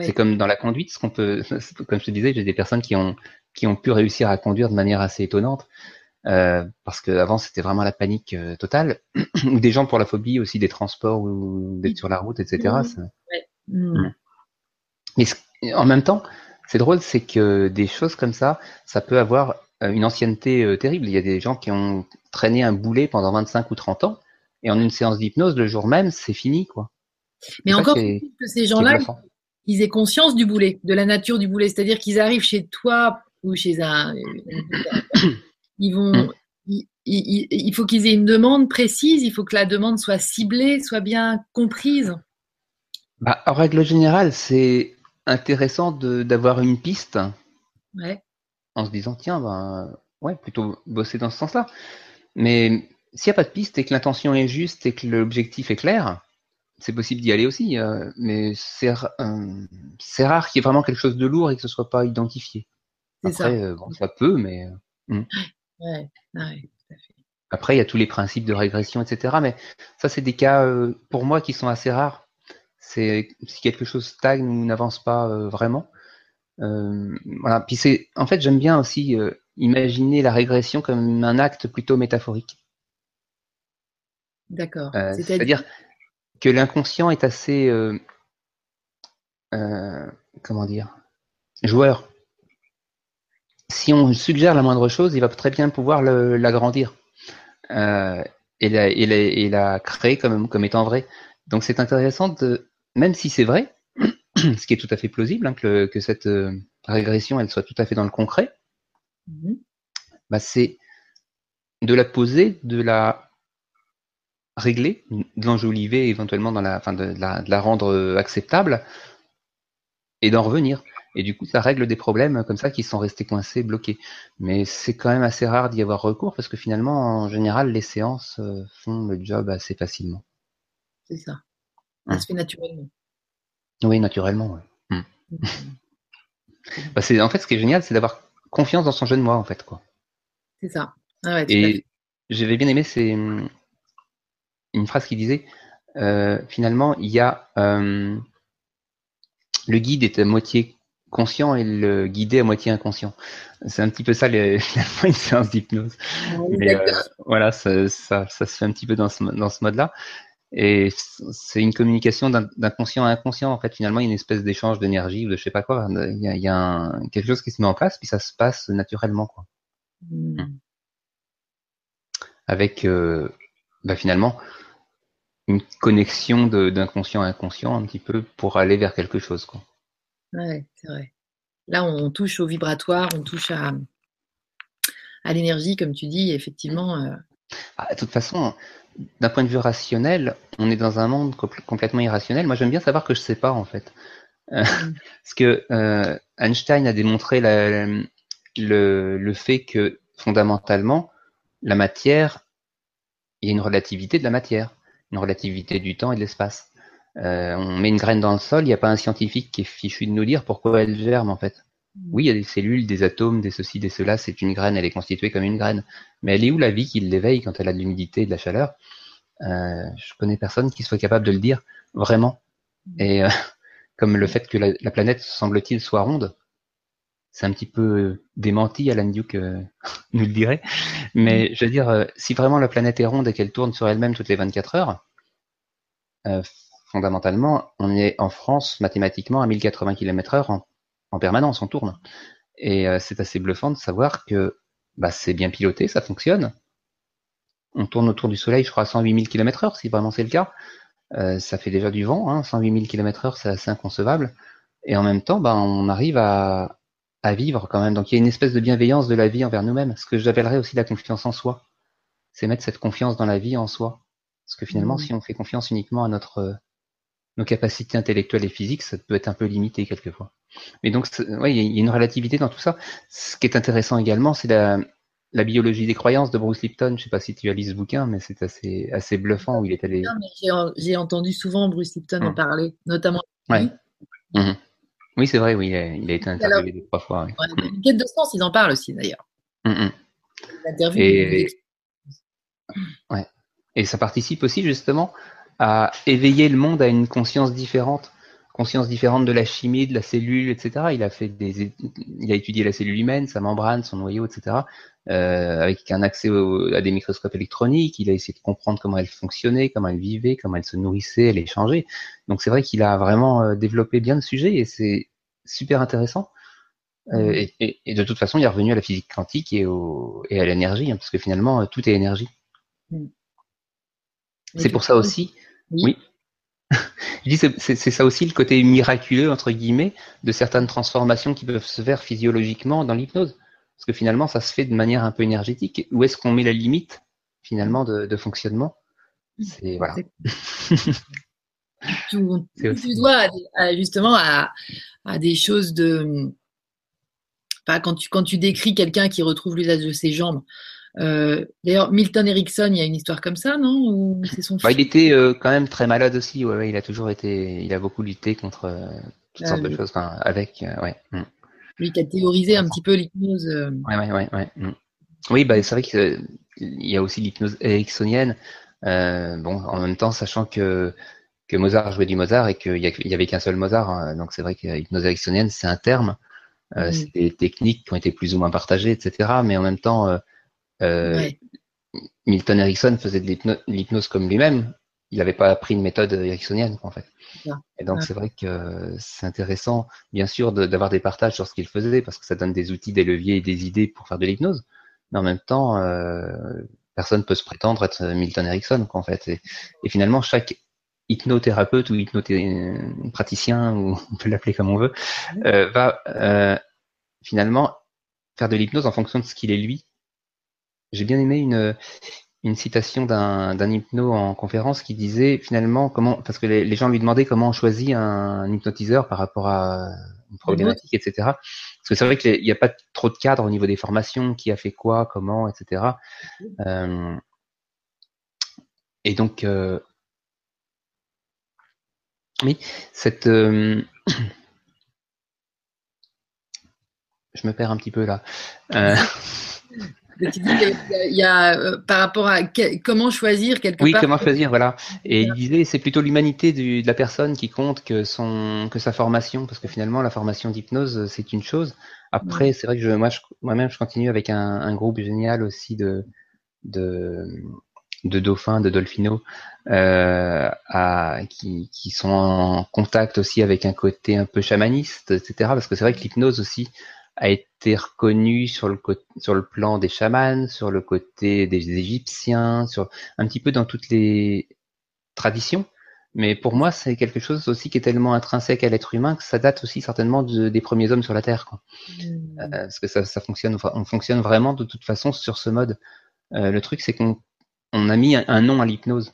S2: C'est comme dans la conduite, ce qu'on peut, comme je te disais, j'ai des personnes qui ont qui ont pu réussir à conduire de manière assez étonnante, euh, parce qu'avant c'était vraiment la panique totale, ou des gens pour la phobie aussi des transports ou d'être sur la route, etc. Mm. Mais en même temps, c'est drôle, c'est que des choses comme ça, ça peut avoir une ancienneté terrible. Il y a des gens qui ont traîner un boulet pendant 25 ou 30 ans, et en une séance d'hypnose, le jour même, c'est fini, quoi.
S1: Mais encore que ces gens-là, ils aient conscience du boulet, de la nature du boulet, c'est-à-dire qu'ils arrivent chez toi ou chez un, ils vont, mm. il, faut qu'ils aient une demande précise, il faut que la demande soit ciblée, soit bien comprise.
S2: Bah, en règle générale, c'est intéressant d'avoir une piste. En se disant, tiens, ben, ouais, plutôt bosser dans ce sens-là. Mais s'il n'y a pas de piste et que l'intention est juste et que l'objectif est clair, c'est possible d'y aller aussi. Euh, mais c'est euh, rare qu'il y ait vraiment quelque chose de lourd et que ce soit pas identifié. Après, ça. Euh, bon, ça peut, mais. Hmm. Ouais, ouais, tout à fait. Après, il y a tous les principes de régression, etc. Mais ça, c'est des cas, pour moi, qui sont assez rares. C'est si quelque chose stagne ou n'avance pas vraiment. voilà. Puis c'est, en fait, j'aime bien aussi imaginer la régression comme un acte plutôt métaphorique.
S1: D'accord.
S2: C'est-à-dire que l'inconscient est assez, comment dire, joueur. Si on suggère la moindre chose, il va très bien pouvoir l'agrandir et, la, et, la, créer comme, comme étant vrai. Donc c'est intéressant de, même si c'est vrai, ce qui est tout à fait plausible, hein, que, que, cette euh, régression elle soit tout à fait dans le concret, mm-hmm. bah, c'est de la poser, de la régler, de l'enjoliver éventuellement dans la, enfin de, la, de la rendre euh, acceptable et d'en revenir. Et du coup, ça règle des problèmes comme ça qui sont restés coincés, bloqués. Mais c'est quand même assez rare d'y avoir recours parce que finalement, en général, les séances euh, font le job assez facilement.
S1: C'est ça. Ça se fait naturellement.
S2: Oui, naturellement. Hmm. Bah, en fait, ce qui est génial, c'est d'avoir confiance dans son jeu de moi, en fait. quoi.
S1: C'est ça. Ah
S2: et j'avais bien aimé, c'est hmm, une phrase qui disait euh, finalement, il y a euh, le guide est à moitié conscient et le guidé à moitié inconscient. C'est un petit peu ça les, une séance d'hypnose. Euh, voilà, ça, ça, ça, se fait un petit peu dans ce, dans ce mode-là. Et c'est une communication d'inconscient à inconscient. En fait, finalement, il y a une espèce d'échange d'énergie ou de je sais pas quoi. Il y a, quelque chose qui se met en place, puis ça se passe naturellement, quoi. Hmm. Hmm. Avec, euh, bah, finalement, une connexion d'inconscient à inconscient un petit peu pour aller vers quelque chose, quoi.
S1: Ouais, c'est vrai. Là, on touche au vibratoire, on touche à, à l'énergie, comme tu dis, effectivement. Euh.
S2: Ah, de toute façon, d'un point de vue rationnel, on est dans un monde complètement irrationnel. Moi, j'aime bien savoir que je sais pas, en fait. Euh, mm. parce que euh, Einstein a démontré le, le, fait que, fondamentalement, la matière, il y a une relativité de la matière, une relativité du temps et de l'espace. Euh, on met une graine dans le sol, il n'y a pas un scientifique qui est fichu de nous dire pourquoi elle germe, en fait. Oui, il y a des cellules, des atomes, des ceci, des cela, c'est une graine, elle est constituée comme une graine. Mais elle est où la vie qui l'éveille quand elle a de l'humidité et de la chaleur? Euh, Je connais personne qui soit capable de le dire vraiment. Et euh, comme le fait que la, planète, semble-t-il, soit ronde, c'est un petit peu démenti, Alan Duke euh, nous le dirait. Mais je veux dire, si vraiment la planète est ronde et qu'elle tourne sur elle-même toutes les 24 heures, fondamentalement, on est en France mathématiquement à 1080 km heure en en permanence, on tourne. Et euh, c'est assez bluffant de savoir que bah, c'est bien piloté, ça fonctionne. On tourne autour du Soleil, je crois, à 108 000 km heure, si vraiment c'est le cas. Euh, ça fait déjà du vent, hein, 108 000 km heure, c'est assez inconcevable. Et en même temps, bah, on arrive à, à vivre quand même. Donc il y a une espèce de bienveillance de la vie envers nous-mêmes, ce que j'appellerais aussi la confiance en soi. C'est mettre cette confiance dans la vie en soi. Parce que finalement, mmh. si on fait confiance uniquement à notre nos capacités intellectuelles et physiques, ça peut être un peu limité quelquefois. Mais donc, ouais, il y a une relativité dans tout ça. Ce qui est intéressant également, c'est la, la, biologie des croyances de Bruce Lipton. Je ne sais pas si tu as lu ce bouquin, mais c'est assez, assez bluffant où il est allé.
S1: J'ai entendu souvent Bruce Lipton en hum. parler, notamment.
S2: Ouais. Mmh. Oui, c'est vrai, oui, il a, il a été interviewé deux, trois fois.
S1: Oui. une quête de sens, ils en parlent aussi d'ailleurs.
S2: Mmh, et... Ouais. Et ça participe aussi justement à éveiller le monde à une conscience différente, conscience différente de la chimie, de la cellule, etc. Il a fait des, il a étudié la cellule humaine, sa membrane, son noyau, etc. Euh, avec un accès à des microscopes électroniques. Il a essayé de comprendre comment elle fonctionnait, comment elle vivait, comment elle se nourrissait, elle échangeait. Donc c'est vrai qu'il a vraiment euh, développé bien le sujet et c'est super intéressant. Euh, mmh. et, et, de toute façon, il est revenu à la physique quantique et, au, et à l'énergie, hein, parce que finalement, tout est énergie. Mmh. C'est pour ça aussi oui. Je dis c'est ça aussi le côté miraculeux entre guillemets de certaines transformations qui peuvent se faire physiologiquement dans l'hypnose, parce que finalement ça se fait de manière un peu énergétique. Où est-ce qu'on met la limite finalement de, fonctionnement? C'est voilà.
S1: justement à, des choses de. quand tu, quand tu décris quelqu'un qui retrouve l'usage de ses jambes, euh, d'ailleurs, Milton Erickson, il y a une histoire comme ça, non?
S2: C'est son bah, Il était euh, quand même très malade aussi. Ouais, il a toujours été, il a beaucoup lutté contre euh, toutes sortes de ah, choses, enfin, avec, ouais. Mm.
S1: Lui qui a théorisé un petit peu l'hypnose.
S2: Ouais, ouais, ouais, ouais. Mm. Oui, bah c'est vrai qu'il y a aussi l'hypnose ericksonienne. bon, en même temps, sachant que que Mozart jouait du Mozart et qu'il y, avait qu'un seul Mozart, hein, donc c'est vrai que l'hypnose ericksonienne, c'est un terme. Mm. C'est des techniques qui ont été plus ou moins partagées, etc. Mais en même temps, euh, Milton Erickson faisait de l'hypnose comme lui-même. Il n'avait pas appris une méthode ericksonienne, en fait. Et donc, c'est vrai que c'est intéressant, bien sûr, d'avoir des partages sur ce qu'il faisait, parce que ça donne des outils, des leviers et des idées pour faire de l'hypnose. Mais en même temps, euh, personne peut se prétendre être Milton Erickson, en fait. Et, finalement, chaque hypnothérapeute ou hypnopraticien, ou on peut l'appeler comme on veut, euh, va euh, finalement faire de l'hypnose en fonction de ce qu'il est lui. J'ai bien aimé une, une citation d'un hypno en conférence qui disait finalement comment, parce que les, gens lui demandaient comment on choisit un, hypnotiseur par rapport à une problématique, etc. Parce que c'est vrai qu'il n'y a pas trop de cadre au niveau des formations, qui a fait quoi, comment, etc. Euh, et donc, euh, oui, cette, euh, je me perds un petit peu là.
S1: il y a, euh, par rapport à comment choisir quelque
S2: oui,
S1: part.
S2: Oui, comment choisir, voilà. Et il disait c'est plutôt l'humanité de la personne qui compte que son que sa formation, parce que finalement la formation d'hypnose c'est une chose. Après, c'est vrai que je, moi, moi-même, je continue avec un, un, groupe génial aussi de de de dauphins, de dolphinos, euh, à, qui, qui sont en contact aussi avec un côté un peu chamaniste, etc. Parce que c'est vrai que l'hypnose aussi, a été reconnu sur le, sur le plan des chamans, sur le côté des Égyptiens, sur un petit peu dans toutes les traditions. Mais pour moi, c'est quelque chose aussi qui est tellement intrinsèque à l'être humain que ça date aussi certainement des premiers hommes sur la Terre. Quoi. Mmh. Euh, parce que ça, ça, fonctionne, on fonctionne vraiment de toute façon sur ce mode. Euh, le truc, c'est qu'on on a mis un, nom à l'hypnose.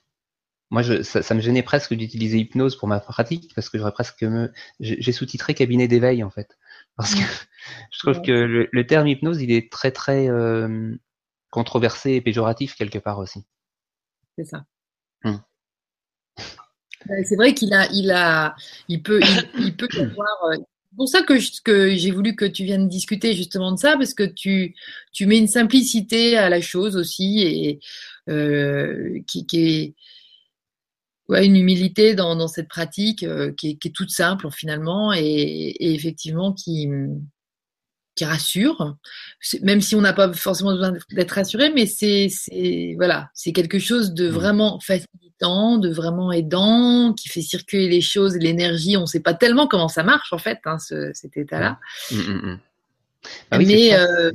S2: Moi, je, ça, ça, me gênait presque d'utiliser hypnose pour ma pratique parce que j'aurais presque me, j'ai sous-titré cabinet d'éveil en fait. Parce que je trouve que le, terme hypnose, il est très très euh, controversé et péjoratif quelque part aussi.
S1: C'est ça. Hum. C'est vrai qu'il a, il a, il peut, il, peut avoir. Euh, c'est pour ça que, que j'ai voulu que tu viennes discuter justement de ça, parce que tu, tu mets une simplicité à la chose aussi et euh, qui, qui est ouais, une humilité dans, dans cette pratique euh, qui, est, qui, est, toute simple finalement et, et effectivement qui, qui rassure, même si on n'a pas forcément besoin d'être rassuré, mais c'est voilà, c'est quelque chose de mmh. vraiment facilitant, de vraiment aidant, qui fait circuler les choses, l'énergie. On ne sait pas tellement comment ça marche en fait, hein, ce, cet état-là. Mmh, mmh, bah mais euh,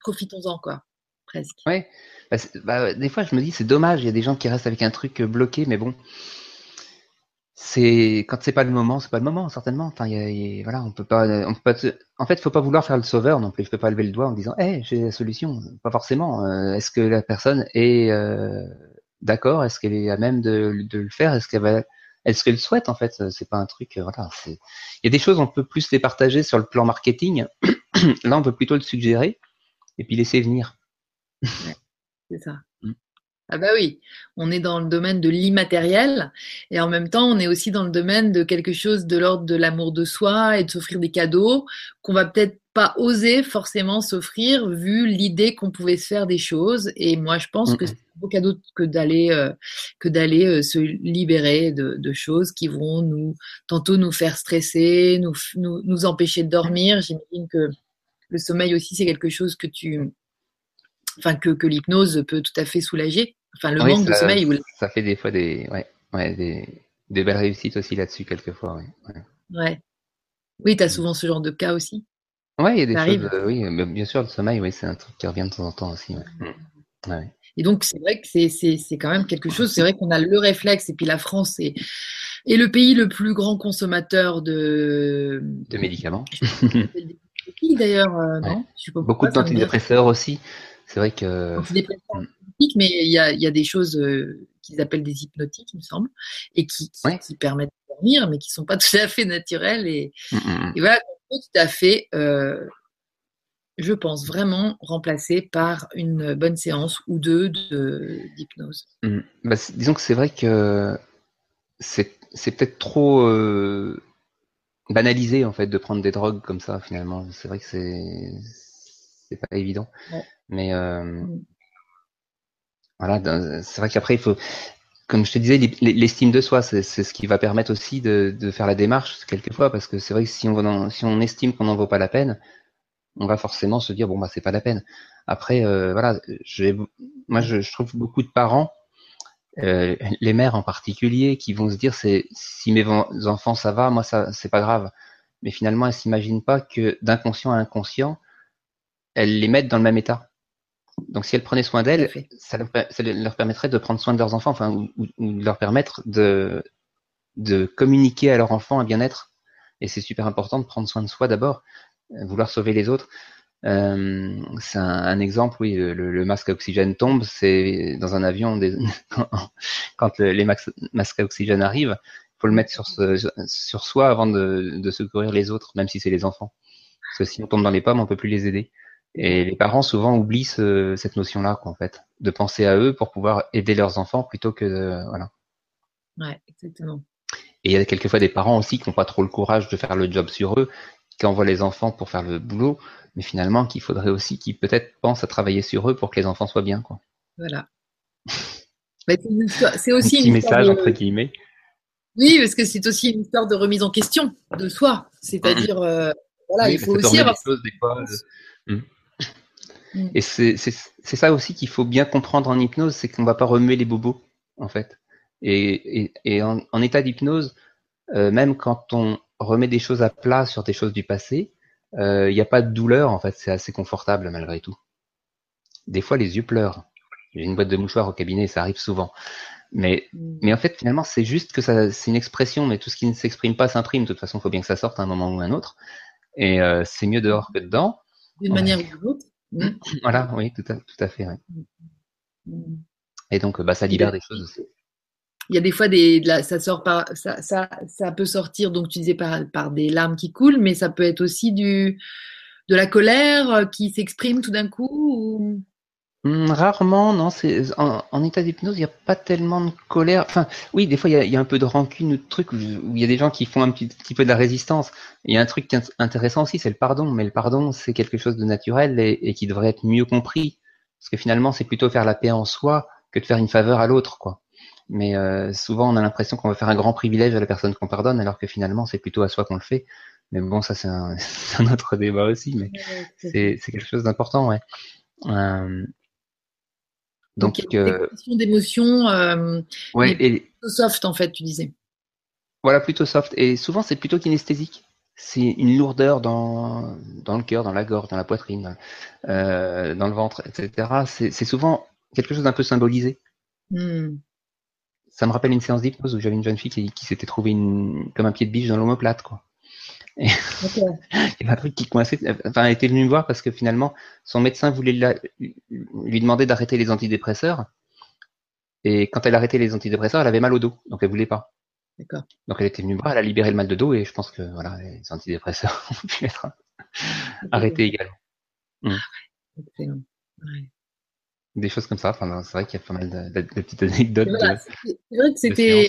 S1: profitons-en quoi, presque.
S2: Ouais. Bah, bah, des fois, je me dis, c'est dommage, il y a des gens qui restent avec un truc euh, bloqué, mais bon, c'est quand c'est pas le moment, c'est pas le moment, certainement. Enfin, y a, voilà, on peut pas, on peut pas. En fait, faut pas vouloir faire le sauveur non plus. Je peux pas lever le doigt en disant, hé, j'ai la solution. Pas forcément. Euh, est-ce que la personne est euh, d'accord? Est-ce qu'elle est à même de, de le faire? Est-ce qu'elle va est-ce qu'elle souhaite en fait? C'est pas un truc. Voilà, il y a des choses on peut plus les partager sur le plan marketing. Là, on peut plutôt le suggérer et puis laisser venir
S1: c'est ça. Mmh. Ah bah oui, on est dans le domaine de l'immatériel et en même temps on est aussi dans le domaine de quelque chose de l'ordre de l'amour de soi et de s'offrir des cadeaux qu'on va peut-être pas oser forcément s'offrir vu l'idée qu'on pouvait se faire des choses et moi je pense que c'est un beau cadeau que d'aller euh, que d'aller euh, se libérer de, de, choses qui vont nous tantôt nous faire stresser, nous, nous, nous empêcher de dormir. J'imagine que le sommeil aussi c'est quelque chose que tu enfin que, que l'hypnose peut tout à fait soulager. Enfin, le manque de sommeil.
S2: Ça fait des fois des, ouais, ouais, des, des belles réussites aussi là-dessus, quelquefois. Ouais.
S1: ouais. Oui, tu as souvent ce genre de cas aussi.
S2: Oui, il y a des choses. Euh, oui, mais bien sûr, le sommeil, oui, c'est un truc qui revient de temps en temps aussi.
S1: Mm. Ouais. Et donc, c'est vrai que c'est quand même quelque chose. C'est vrai qu'on a le réflexe, et puis la France est, est le pays le plus grand consommateur de,
S2: de médicaments.
S1: D'ailleurs,
S2: Beaucoup de d'antidépresseurs aussi. C'est vrai que.
S1: Mm. mais il y a, y a, des choses euh, qu'ils appellent des hypnotiques, il me semble, et qui, qui, permettent de dormir, mais qui sont pas tout à fait naturelles. Et, mm, mm, et voilà, tout à fait, euh, je pense vraiment remplacé par une bonne séance ou deux d'hypnose.
S2: Bah, disons que c'est vrai que c'est peut-être trop euh, banalisé en fait de prendre des drogues comme ça finalement. C'est vrai que c'est c'est pas évident. Mais euh, mm. voilà, c'est vrai qu'après il faut, comme je te disais, l'estime de soi, c'est ce qui va permettre aussi de, de, faire la démarche quelquefois, parce que c'est vrai que si on, si on estime qu'on n'en vaut pas la peine, on va forcément se dire bon bah c'est pas la peine. Après, euh, voilà, moi, je, je, trouve beaucoup de parents, euh, les mères en particulier, qui vont se dire, c'est si mes enfants ça va, moi ça, c'est pas grave. Mais finalement, elles s'imaginent pas que d'inconscient à inconscient, elles les mettent dans le même état. Donc, si elles prenaient soin d'elles, ça, ça leur, permettrait de prendre soin de leurs enfants, enfin, ou, ou, de leur permettre de, de communiquer à leur enfant un bien-être. Et c'est super important de prendre soin de soi d'abord, euh, vouloir sauver les autres. Euh, c'est un, un, exemple, oui, le, le, masque à oxygène tombe, c'est dans un avion, des, quand le, les masques à oxygène arrivent, il faut le mettre sur, ce, sur soi avant de, de, secourir les autres, même si c'est les enfants. Parce que si on tombe dans les pommes, on peut plus les aider. Et les parents souvent oublient ce, cette notion-là, en fait, de penser à eux pour pouvoir aider leurs enfants plutôt que de, voilà.
S1: Ouais, exactement.
S2: Et il y a quelquefois des parents aussi qui n'ont pas trop le courage de faire le job sur eux, qui envoient les enfants pour faire le boulot, mais finalement qu'il faudrait aussi qu'ils peut-être pensent à travailler sur eux pour que les enfants soient bien. Quoi.
S1: Voilà. c'est aussi
S2: Un petit message entre guillemets.
S1: Oui, parce que c'est aussi une histoire de remise en question de soi. C'est-à-dire, euh, voilà, il faut aussi avoir. Choses, des fois,
S2: euh... mm. Et c'est ça aussi qu'il faut bien comprendre en hypnose, c'est qu'on ne va pas remuer les bobos, en fait. Et, et, et en, en, état d'hypnose, euh, même quand on remet des choses à plat sur des choses du passé, il euh, n'y a pas de douleur, en fait, c'est assez confortable malgré tout. Des fois, les yeux pleurent. J'ai une boîte de mouchoirs au cabinet, ça arrive souvent. Mais, mm. mais en fait, finalement, c'est juste que c'est une expression, mais tout ce qui ne s'exprime pas s'imprime. De toute façon, il faut bien que ça sorte à un moment ou à un autre. Et euh, c'est mieux dehors que dedans.
S1: D'une manière ou d'une autre.
S2: Mm. Voilà, oui, tout à, tout à fait. Ouais. Mm. Et donc, bah, ça libère des choses aussi
S1: il y a des fois des, ça sort par, ça, ça, ça peut sortir, donc tu disais par, par des larmes qui coulent, mais ça peut être aussi du, de la colère euh, qui s'exprime tout d'un coup ou...
S2: Mmh, rarement, non. C'est en, en, état d'hypnose, il n'y a pas tellement de colère. Enfin, oui, des fois, il y a, y a un peu de rancune ou de trucs où, il y a des gens qui font un petit, petit, peu de la résistance. Il y a un truc qui est intéressant aussi, c'est le pardon. Mais le pardon, c'est quelque chose de naturel et, et, qui devrait être mieux compris, parce que finalement, c'est plutôt faire la paix en soi que de faire une faveur à l'autre, quoi. Mais euh, souvent, on a l'impression qu'on va faire un grand privilège à la personne qu'on pardonne, alors que finalement, c'est plutôt à soi qu'on le fait. Mais bon, ça, c'est un, un, autre débat aussi, mais c'est quelque chose d'important, ouais. Euh,
S1: donc, donc euh, d'émotions, euh,
S2: ouais, et,
S1: plutôt soft, en fait, tu disais.
S2: Voilà, plutôt soft. Et souvent, c'est plutôt kinesthésique. C'est une lourdeur dans, dans le cœur, dans la gorge, dans la poitrine, euh, dans le ventre, etc. C'est souvent quelque chose d'un peu symbolisé.
S1: Hmm
S2: ça me rappelle une séance d'hypnose où j'avais une jeune fille qui, qui s'était trouvée une, comme un pied de biche dans l'omoplate, quoi. Et okay. il y avait un truc qui coinçait. Enfin, elle était venue me voir parce que finalement, son médecin voulait la, lui demander d'arrêter les antidépresseurs. Et quand elle arrêtait les antidépresseurs, elle avait mal au dos, donc elle voulait pas.
S1: D'accord.
S2: Donc elle était venue me voir, elle a libéré le mal de dos et je pense que voilà, les antidépresseurs ont pu être arrêtés également.
S1: Ah, mmh. Excellent. Ouais
S2: des choses comme ça. Enfin, c'est vrai qu'il y a pas mal de, de, de petites anecdotes.
S1: Voilà, c'est vrai que c'était.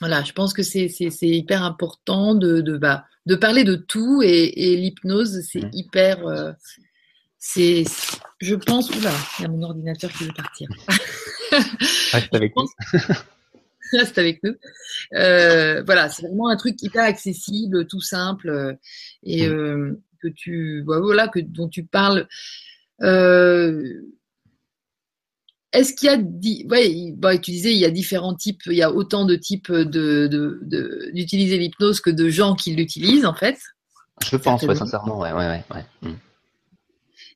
S1: Voilà, je pense que c'est hyper important de, de, bah, de parler de tout et, et l'hypnose, c'est mmh. hyper. Euh, c'est, je pense. Oula, il y a mon ordinateur qui veut partir.
S2: Reste avec nous.
S1: Reste avec nous. Euh, voilà, c'est vraiment un truc hyper accessible, tout simple euh, et mmh. euh, que tu, bah, voilà, que dont tu parles. Euh, est-ce qu'il y a, ouais, bah, tu disais, il y a différents types, il y a autant de types de, d'utiliser l'hypnose que de gens qui l'utilisent en fait.
S2: Je pense, ouais, sincèrement, ouais, ouais, ouais. Mm.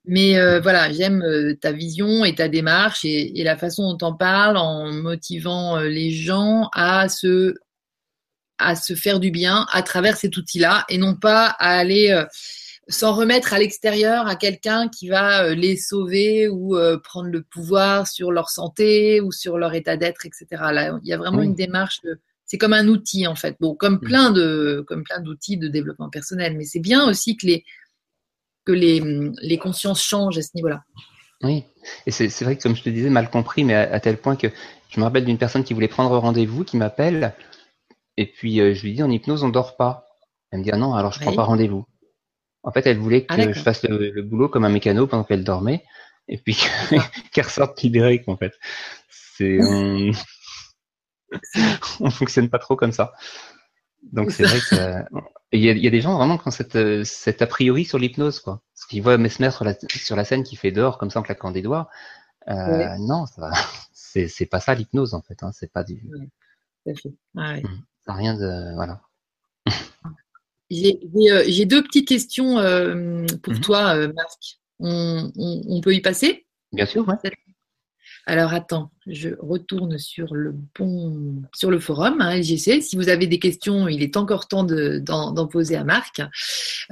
S1: Mais euh, voilà, j'aime euh, ta vision et ta démarche et, la façon dont tu en parles en motivant euh, les gens à se, à se faire du bien à travers cet outil-là et non pas à aller s'en remettre à l'extérieur à quelqu'un qui va euh, les sauver ou euh, prendre le pouvoir sur leur santé ou sur leur état d'être, etc. Là, il y a vraiment une démarche. C'est comme un outil en fait. Bon, comme plein de, comme plein d'outils de développement personnel, mais c'est bien aussi que les que les, les consciences changent à ce niveau-là.
S2: Oui, et c'est vrai que comme je te disais, mal compris, mais à, tel point que je me rappelle d'une personne qui voulait prendre rendez-vous, qui m'appelle, et puis euh, je lui dis en hypnose on dort pas. Elle me dit ah non, alors je prends pas rendez-vous. En fait, elle voulait que ah, je fasse le, le, boulot comme un mécano pendant qu'elle dormait, et puis qu'elle ressorte libérée, en fait. C'est on... on fonctionne pas trop comme ça. Donc c'est vrai qu'il y, a, y a des gens vraiment qui ont cette, cette a priori sur l'hypnose, quoi. Parce qu'ils voient Mesmer sur la, sur la scène qui fait dehors comme ça en claquant des doigts. Euh, Non, ça, c'est, c'est pas ça l'hypnose en fait. Hein. C'est pas du.
S1: Ouais, ah, ouais.
S2: Mmh. Rien de voilà.
S1: J'ai, euh, j'ai deux petites questions euh, pour mmh. toi, euh, Marc. On, on, on, peut y passer?
S2: Bien sûr, ouais.
S1: Alors attends, je retourne sur le bon sur le forum hein, LGC. Si vous avez des questions, il est encore temps d'en de, poser à Marc.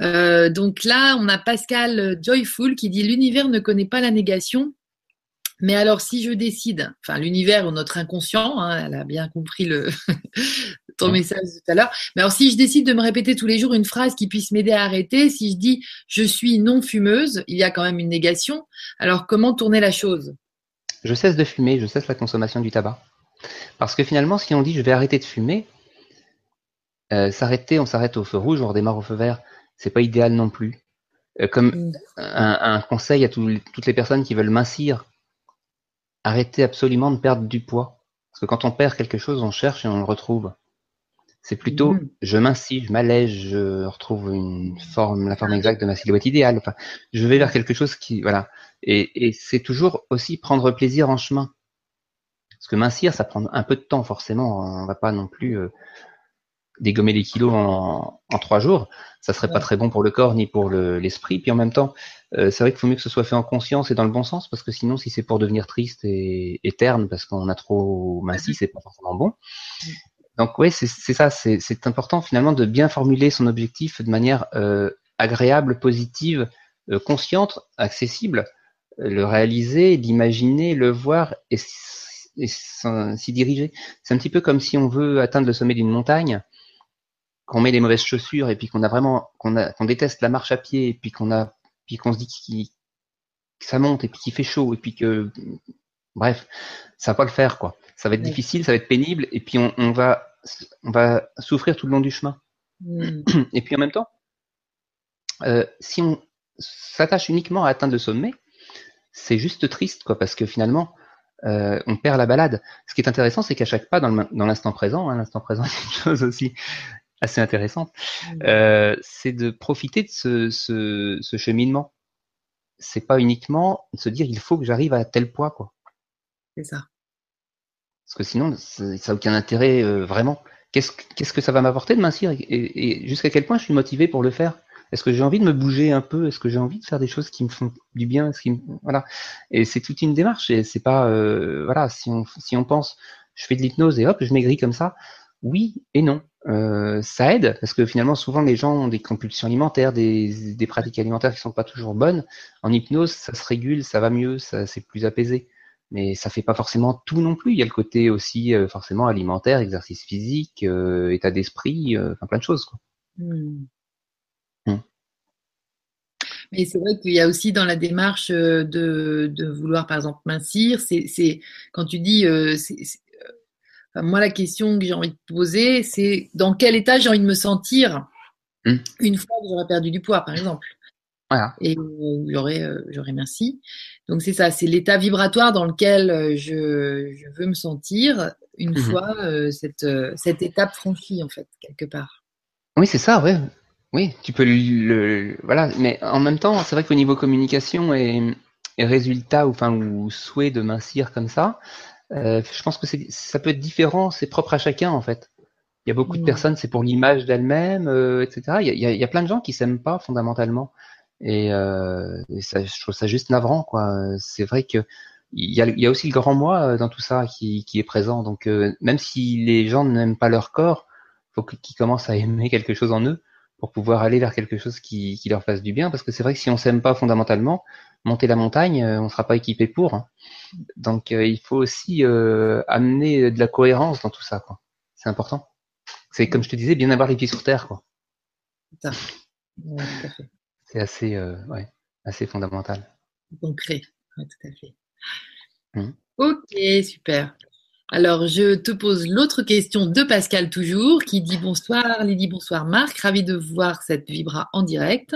S1: Euh, donc là, on a Pascal Joyful qui dit l'univers ne connaît pas la négation. Mais alors, si je décide, enfin l'univers ou notre inconscient, hein, elle a bien compris le ton message tout à l'heure. Mais alors, si je décide de me répéter tous les jours une phrase qui puisse m'aider à arrêter, si je dis je suis non fumeuse, il y a quand même une négation. Alors, comment tourner la chose?
S2: Je cesse de fumer, je cesse la consommation du tabac. Parce que finalement, si on dit je vais arrêter de fumer, euh, s'arrêter, on s'arrête au feu rouge, on redémarre au feu vert, c'est pas idéal non plus. Euh, comme mm. un, un, conseil à tout, toutes les personnes qui veulent mincir, arrêtez absolument de perdre du poids. Parce que quand on perd quelque chose, on cherche et on le retrouve. C'est plutôt mm. je m'incis, je m'allège, je retrouve une forme, la forme exacte de ma silhouette idéale. Enfin, je vais vers quelque chose qui, voilà. Et, et c'est toujours aussi prendre plaisir en chemin. Parce que mincir, ça prend un peu de temps forcément. On va pas non plus euh, dégommer les kilos en, en, trois jours. Ça serait pas très bon pour le corps ni pour l'esprit. Puis en même temps, euh, c'est vrai qu'il faut mieux que ce soit fait en conscience et dans le bon sens, parce que sinon, si c'est pour devenir triste et, et terne parce qu'on a trop minci, c'est pas forcément bon. Donc oui, c'est ça, c'est important finalement de bien formuler son objectif de manière euh, agréable, positive, euh, consciente, accessible, euh, le réaliser, l'imaginer, le voir et, s'y diriger. C'est un petit peu comme si on veut atteindre le sommet d'une montagne, qu'on met les mauvaises chaussures et puis qu'on a vraiment qu'on déteste la marche à pied et puis qu'on a puis qu'on se dit que ça monte et puis qu'il fait chaud et puis que bref, ça va pas le faire quoi. Ça va être difficile, ça va être pénible et puis on, on va on va souffrir tout le long du chemin. Mm. Et puis en même temps, euh, si on s'attache uniquement à atteindre le sommet, c'est juste triste, quoi, parce que finalement, euh, on perd la balade. Ce qui est intéressant, c'est qu'à chaque pas, dans l'instant présent, hein, l'instant présent est une chose aussi assez intéressante, mm. euh, c'est de profiter de ce, ce, ce cheminement. C'est pas uniquement de se dire il faut que j'arrive à tel poids, quoi.
S1: C'est ça.
S2: Parce que sinon, ça n'a aucun intérêt euh, vraiment. Qu'est-ce, que ça va m'apporter de mincir et, jusqu'à quel point je suis motivé pour le faire? Est-ce que j'ai envie de me bouger un peu? Est-ce que j'ai envie de faire des choses qui me font du bien? Voilà. Et c'est toute une démarche. Et c'est pas euh, voilà. Si on si on pense, je fais de l'hypnose et hop, je maigris comme ça. Oui et non. Euh, ça aide parce que finalement souvent les gens ont des compulsions alimentaires, des, des pratiques alimentaires qui sont pas toujours bonnes. En hypnose, ça se régule, ça va mieux, ça c'est plus apaisé mais ça fait pas forcément tout non plus. Il y a le côté aussi euh, forcément alimentaire, exercice physique, euh, état d'esprit, euh, enfin plein de choses. Quoi. Hmm.
S1: Hmm. Mais c'est vrai qu'il y a aussi dans la démarche de, de vouloir par exemple mincir, c'est quand tu dis, enfin, moi la question que j'ai envie de poser, c'est dans quel état j'ai envie de me sentir hmm. une fois que j'aurai perdu du poids, par exemple.
S2: Voilà.
S1: Et j'aurais j'aurais merci. Donc c'est ça, c'est l'état vibratoire dans lequel euh, je, je, veux me sentir une mmh fois euh, cette, euh, cette étape franchie en fait quelque part.
S2: Oui, c'est ça, ouais. Oui, tu peux le, voilà, mais en même temps, c'est vrai qu'au niveau communication et, et, résultat ou enfin ou souhait de mincir comme ça, euh, je pense que ça peut être différent, c'est propre à chacun en fait. Il y a beaucoup mmh. de personnes, c'est pour l'image d'elle-même, euh, etc. Il y, a, il y, a, plein de gens qui s'aiment pas fondamentalement. Et, euh, ça, je trouve ça juste navrant, quoi. C'est vrai que il y, a, y a aussi le grand moi euh, dans tout ça qui, qui est présent. Donc euh, même si les gens n'aiment pas leur corps, faut qu'ils commencent à aimer quelque chose en eux pour pouvoir aller vers quelque chose qui, qui leur fasse du bien. Parce que c'est vrai que si on s'aime pas fondamentalement, monter la montagne, euh, on sera pas équipé pour. Hein. Donc il faut aussi amener de la cohérence dans tout ça, quoi. C'est important. C'est comme je te disais, bien avoir les pieds sur terre, quoi.
S1: Ouais, tout à fait.
S2: C'est assez, euh, ouais, assez fondamental.
S1: Concret, ouais, tout à fait. Mmh. Ok, super. Alors, je te pose l'autre question de Pascal toujours, qui dit bonsoir Lydie, bonsoir Marc, ravi de voir cette Vibra en direct.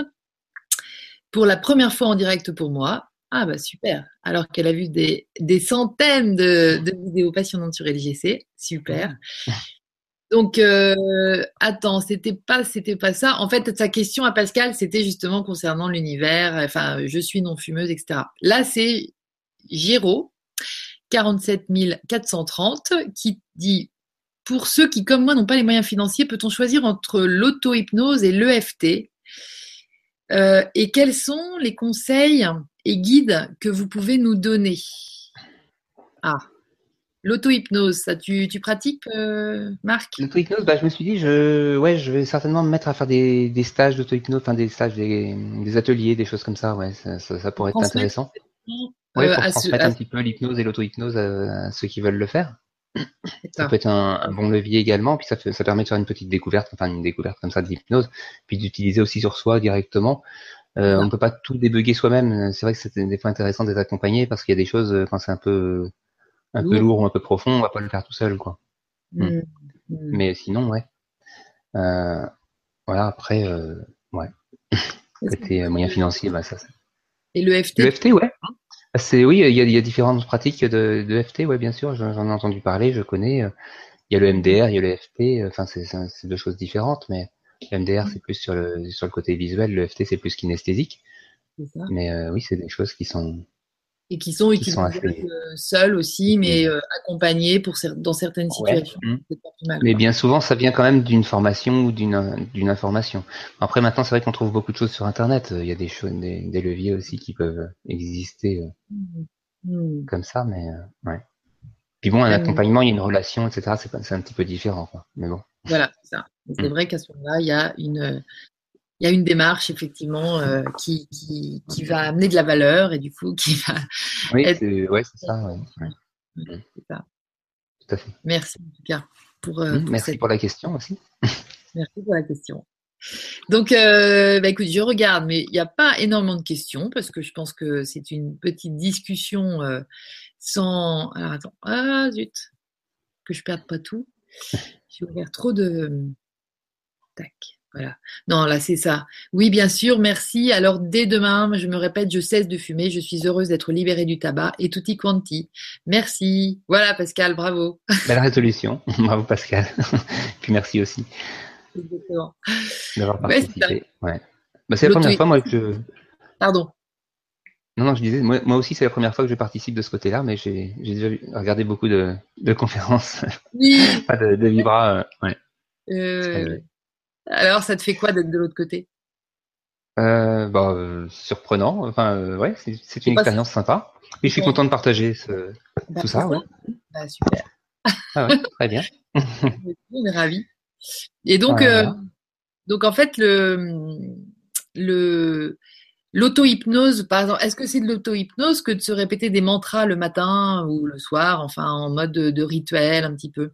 S1: Pour la première fois en direct pour moi. Ah bah super. Alors qu'elle a vu des, des centaines de, de, vidéos passionnantes sur LGC. Super. Donc, euh, attends, c'était pas, c'était pas ça. En fait, sa question à Pascal, c'était justement concernant l'univers. Enfin, je suis non fumeuse, etc. Là, c'est Giro, 47 430, qui dit pour ceux qui, comme moi, n'ont pas les moyens financiers, peut-on choisir entre l'auto-hypnose et l'EFT euh, Et quels sont les conseils et guides que vous pouvez nous donner? Ah, l'auto-hypnose, ça tu, tu pratiques, euh, Marc?
S2: L'auto-hypnose, bah, je me suis dit, je, ouais, je vais certainement me mettre à faire des, des stages d'auto-hypnose, enfin des stages, des, des, ateliers, des choses comme ça, ouais, ça, ça, pourrait être intéressant. Oui, pour transmettre un petit peu l'hypnose et l'auto-hypnose à, ceux qui veulent le faire. Ça peut être un, bon levier également, puis ça, ça permet de faire une petite découverte, enfin une découverte comme ça de l'hypnose, puis d'utiliser aussi sur soi directement. Euh, on ne peut pas tout débugger soi-même. C'est vrai que c'est des fois intéressant d'être accompagné parce qu'il y a des choses quand c'est un peu un peu lourd ou un peu profond, on va pas le faire tout seul, quoi. Mm. Mm. Mm. Mais sinon, ouais. Euh, voilà. Après, euh, ouais. Côté moyen financier, bah ça.
S1: Et le FT.
S2: Le FT, ouais. C'est oui, il y a, y a, différentes pratiques de, de FT, ouais, bien sûr, j'en ai entendu parler, je connais. Euh, il y a le MDR, il y a le FT, euh, enfin c'est deux choses différentes, mais le MDR c'est plus sur le sur le côté visuel, le FT c'est plus kinesthésique. Mais euh, oui, c'est des choses qui sont
S1: et qui sont utilisés euh, seuls aussi, mais euh, accompagnés pour dans certaines situations.
S2: Mmh. mais bien souvent, ça vient quand même d'une formation ou d'une information. Après, maintenant, c'est vrai qu'on trouve beaucoup de choses sur Internet. Il y a des choses, des, leviers aussi qui peuvent exister euh, mmh. Mmh. comme ça, mais ouais. Puis bon, un accompagnement, il y a une relation, etc. C'est un petit peu différent, quoi. Mais bon.
S1: Voilà, c'est ça. C'est vrai qu'à ce moment-là, il y a une il y a une démarche effectivement euh, qui, qui, qui, va amener de la valeur et du coup qui va.
S2: Oui, c'est ouais, ça, ouais.
S1: ça. Tout à fait. Merci en tout cas pour.
S2: Euh, mmh, merci pour la question aussi.
S1: Merci pour la question. Donc, euh, bah, écoute, je regarde, mais il n'y a pas énormément de questions parce que je pense que c'est une petite discussion sans. Alors attends, ah zut, que je perde pas tout. J'ai ouvert trop de. Tac. Voilà. Non, là, c'est ça. Oui, bien sûr, merci. Alors, dès demain, je me répète, je cesse de fumer. Je suis heureuse d'être libérée du tabac et tutti quanti. Merci. Voilà, Pascal, bravo.
S2: Belle résolution. bravo, Pascal. Puis merci aussi. Exactement. D'avoir participé. Ouais, bah, c'est la première fois, moi, que je.
S1: Pardon.
S2: Non, non, je disais, moi, aussi, c'est la première fois que je participe de ce côté-là, mais j'ai déjà regardé beaucoup de, conférences. Oui. de, de Vibra. Euh, ouais.
S1: Euh, alors, ça te fait quoi d'être de l'autre côté?
S2: Euh, bah, euh, surprenant. Enfin, euh, ouais, c'est une expérience sympa. Et je suis content de partager ce, bah, tout ça. Ouais.
S1: Bah, super.
S2: Ah ouais, très bien.
S1: Ravis. Et donc, euh, donc en fait, le, le, l'auto-hypnose, par exemple, est-ce que c'est de l'auto-hypnose que de se répéter des mantras le matin ou le soir, enfin en mode de rituel un petit peu?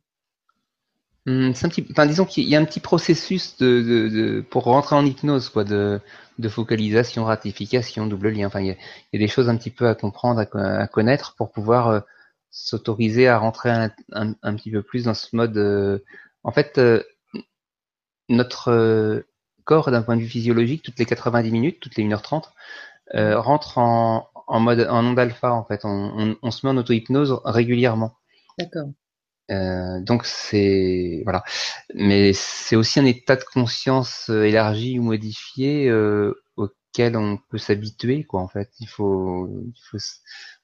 S2: Hum, un petit, enfin, disons qu'il y a un petit processus de, de, de, pour rentrer en hypnose, quoi, de, de focalisation, ratification, double lien. Enfin, il y, a, il y a des choses un petit peu à comprendre, à, connaître pour pouvoir euh, s'autoriser à rentrer un, un, petit peu plus dans ce mode. Euh, en fait, euh, notre corps, d'un point de vue physiologique, toutes les 90 minutes, toutes les 1h30, rentre en, en mode en onde alpha. En fait, on, on, on se met en auto-hypnose régulièrement.
S1: D'accord.
S2: Euh, donc c'est voilà, mais c'est aussi un état de conscience euh, élargi ou modifié euh, auquel on peut s'habituer quoi. En fait, il faut, il faut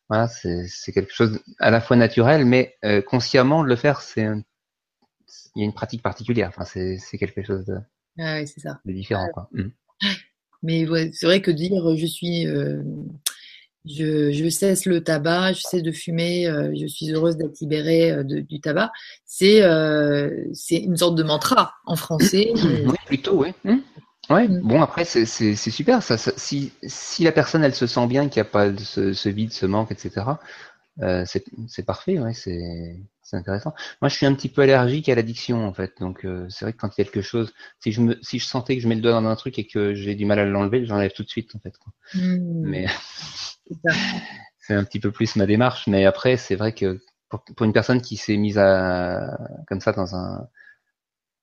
S2: voilà, c'est quelque chose à la fois naturel, mais euh, consciemment de le faire, c'est il y a une pratique particulière. Enfin, c'est quelque chose de,
S1: ah oui, ça.
S2: de différent quoi. Mmh.
S1: Mais ouais, c'est vrai que dire je suis je, cesse le tabac, je cesse de fumer, euh, je suis heureuse d'être libérée euh, du tabac. C'est euh, c'est une sorte de mantra en français.
S2: oui, plutôt, oui. Mmh. Ouais. Mmh. Bon après c'est super. Ça, si, si la personne elle se sent bien qu'il n'y a pas ce, ce, vide, ce manque, etc. Euh, c'est parfait. Ouais, c'est c'est intéressant. Moi, je suis un petit peu allergique à l'addiction en fait, donc c'est vrai que quand il y a quelque chose, si je me, si je sentais que je mets le doigt dans un truc et que j'ai du mal à l'enlever, j'enlève tout de suite en fait. Quoi. Mmh. Mais c'est un petit peu plus ma démarche, mais après, c'est vrai que pour, une personne qui s'est mise à comme ça dans un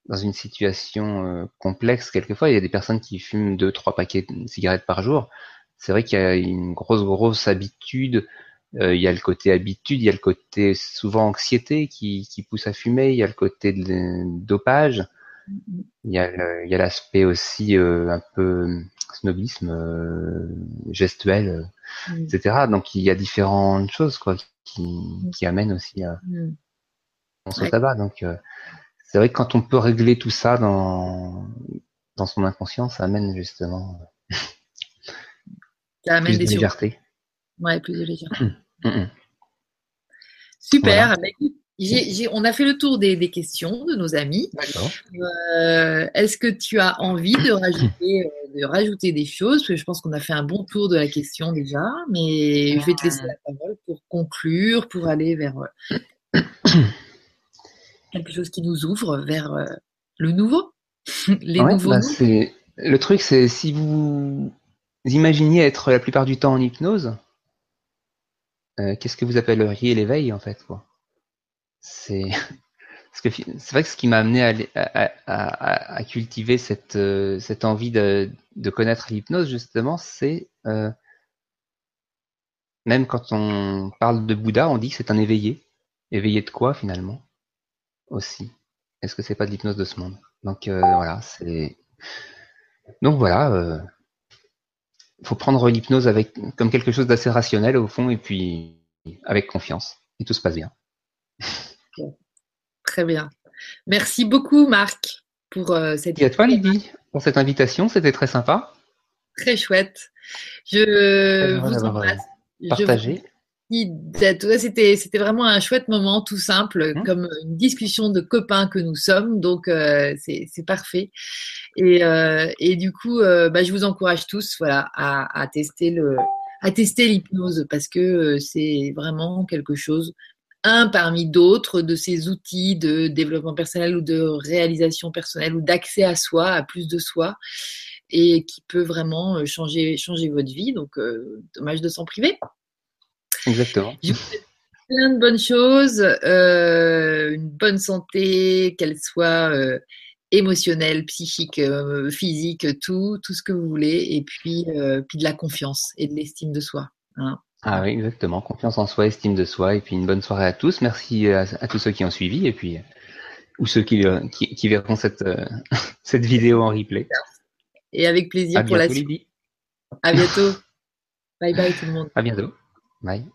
S2: dans une situation euh, complexe, quelquefois, il y a des personnes qui fument deux, trois paquets de cigarettes par jour. C'est vrai qu'il y a une grosse, grosse habitude il y a le côté habitude, il y a le côté souvent anxiété qui, qui pousse à fumer, il y a le côté de, dopage, il y a l'aspect aussi un peu snobisme gestuel, etc. Donc il y a différentes choses quoi qui, qui amènent aussi à mm. au tabac. Donc c'est vrai que quand on peut régler tout ça dans dans son inconscient, ça amène justement
S1: ça amène
S2: plus de légèreté.
S1: Ouais, plus de légèreté. Super. Bah, on a fait le tour des, questions de nos amis. Euh, Est-ce que tu as envie de rajouter, euh, de rajouter des choses? Parce que je pense qu'on a fait un bon tour de la question déjà, mais je vais te laisser la parole pour conclure, pour aller vers euh, quelque chose qui nous ouvre vers euh, le nouveau.
S2: Les nouveaux. Bah, le truc, c'est si vous imaginiez être la plupart du temps en hypnose, qu'est-ce que vous appelleriez l'éveil en fait quoi? C'est c'est vrai que ce qui m'a amené à, cultiver cette, euh, envie de, connaître l'hypnose, justement, c'est euh, même quand on parle de Bouddha, on dit que c'est un éveillé. Éveillé de quoi finalement? Aussi. Est-ce que c'est pas de l'hypnose de ce monde? Donc euh, voilà, c'est. Donc voilà, il faut prendre l'hypnose avec comme quelque chose d'assez rationnel au fond et puis avec confiance et tout se passe bien.
S1: Très bien. Merci beaucoup, Marc, pour euh, cette.
S2: Et à toi, Lydie, pour cette invitation. C'était très sympa.
S1: Très chouette. Je vous embrasse.
S2: Partagez.
S1: C'était, c'était vraiment un chouette moment, tout simple, mmh. comme une discussion de copains que nous sommes. Donc, euh, c'est, parfait. Et, euh, et du coup, bah, je vous encourage tous voilà, à, à tester le, à tester l'hypnose parce que c'est vraiment quelque chose un parmi d'autres de ces outils de développement personnel ou de réalisation personnelle ou d'accès à soi, à plus de soi, et qui peut vraiment euh, changer, changer votre vie. Donc, euh, dommage de s'en priver.
S2: Exactement.
S1: Je vous souhaite plein de bonnes choses, euh, une bonne santé, qu'elle soit émotionnelle, psychique, physique, tout, tout ce que vous voulez, et puis, puis de la confiance et de l'estime de soi. Hein.
S2: Ah oui, exactement. Confiance en soi, estime de soi, et puis une bonne soirée à tous. Merci à, tous ceux qui ont suivi, et puis ou ceux qui, euh, qui, verront cette, euh, cette vidéo en replay.
S1: Et avec plaisir pour la suite. À bientôt. bye bye tout le monde.
S2: À bientôt. Bye.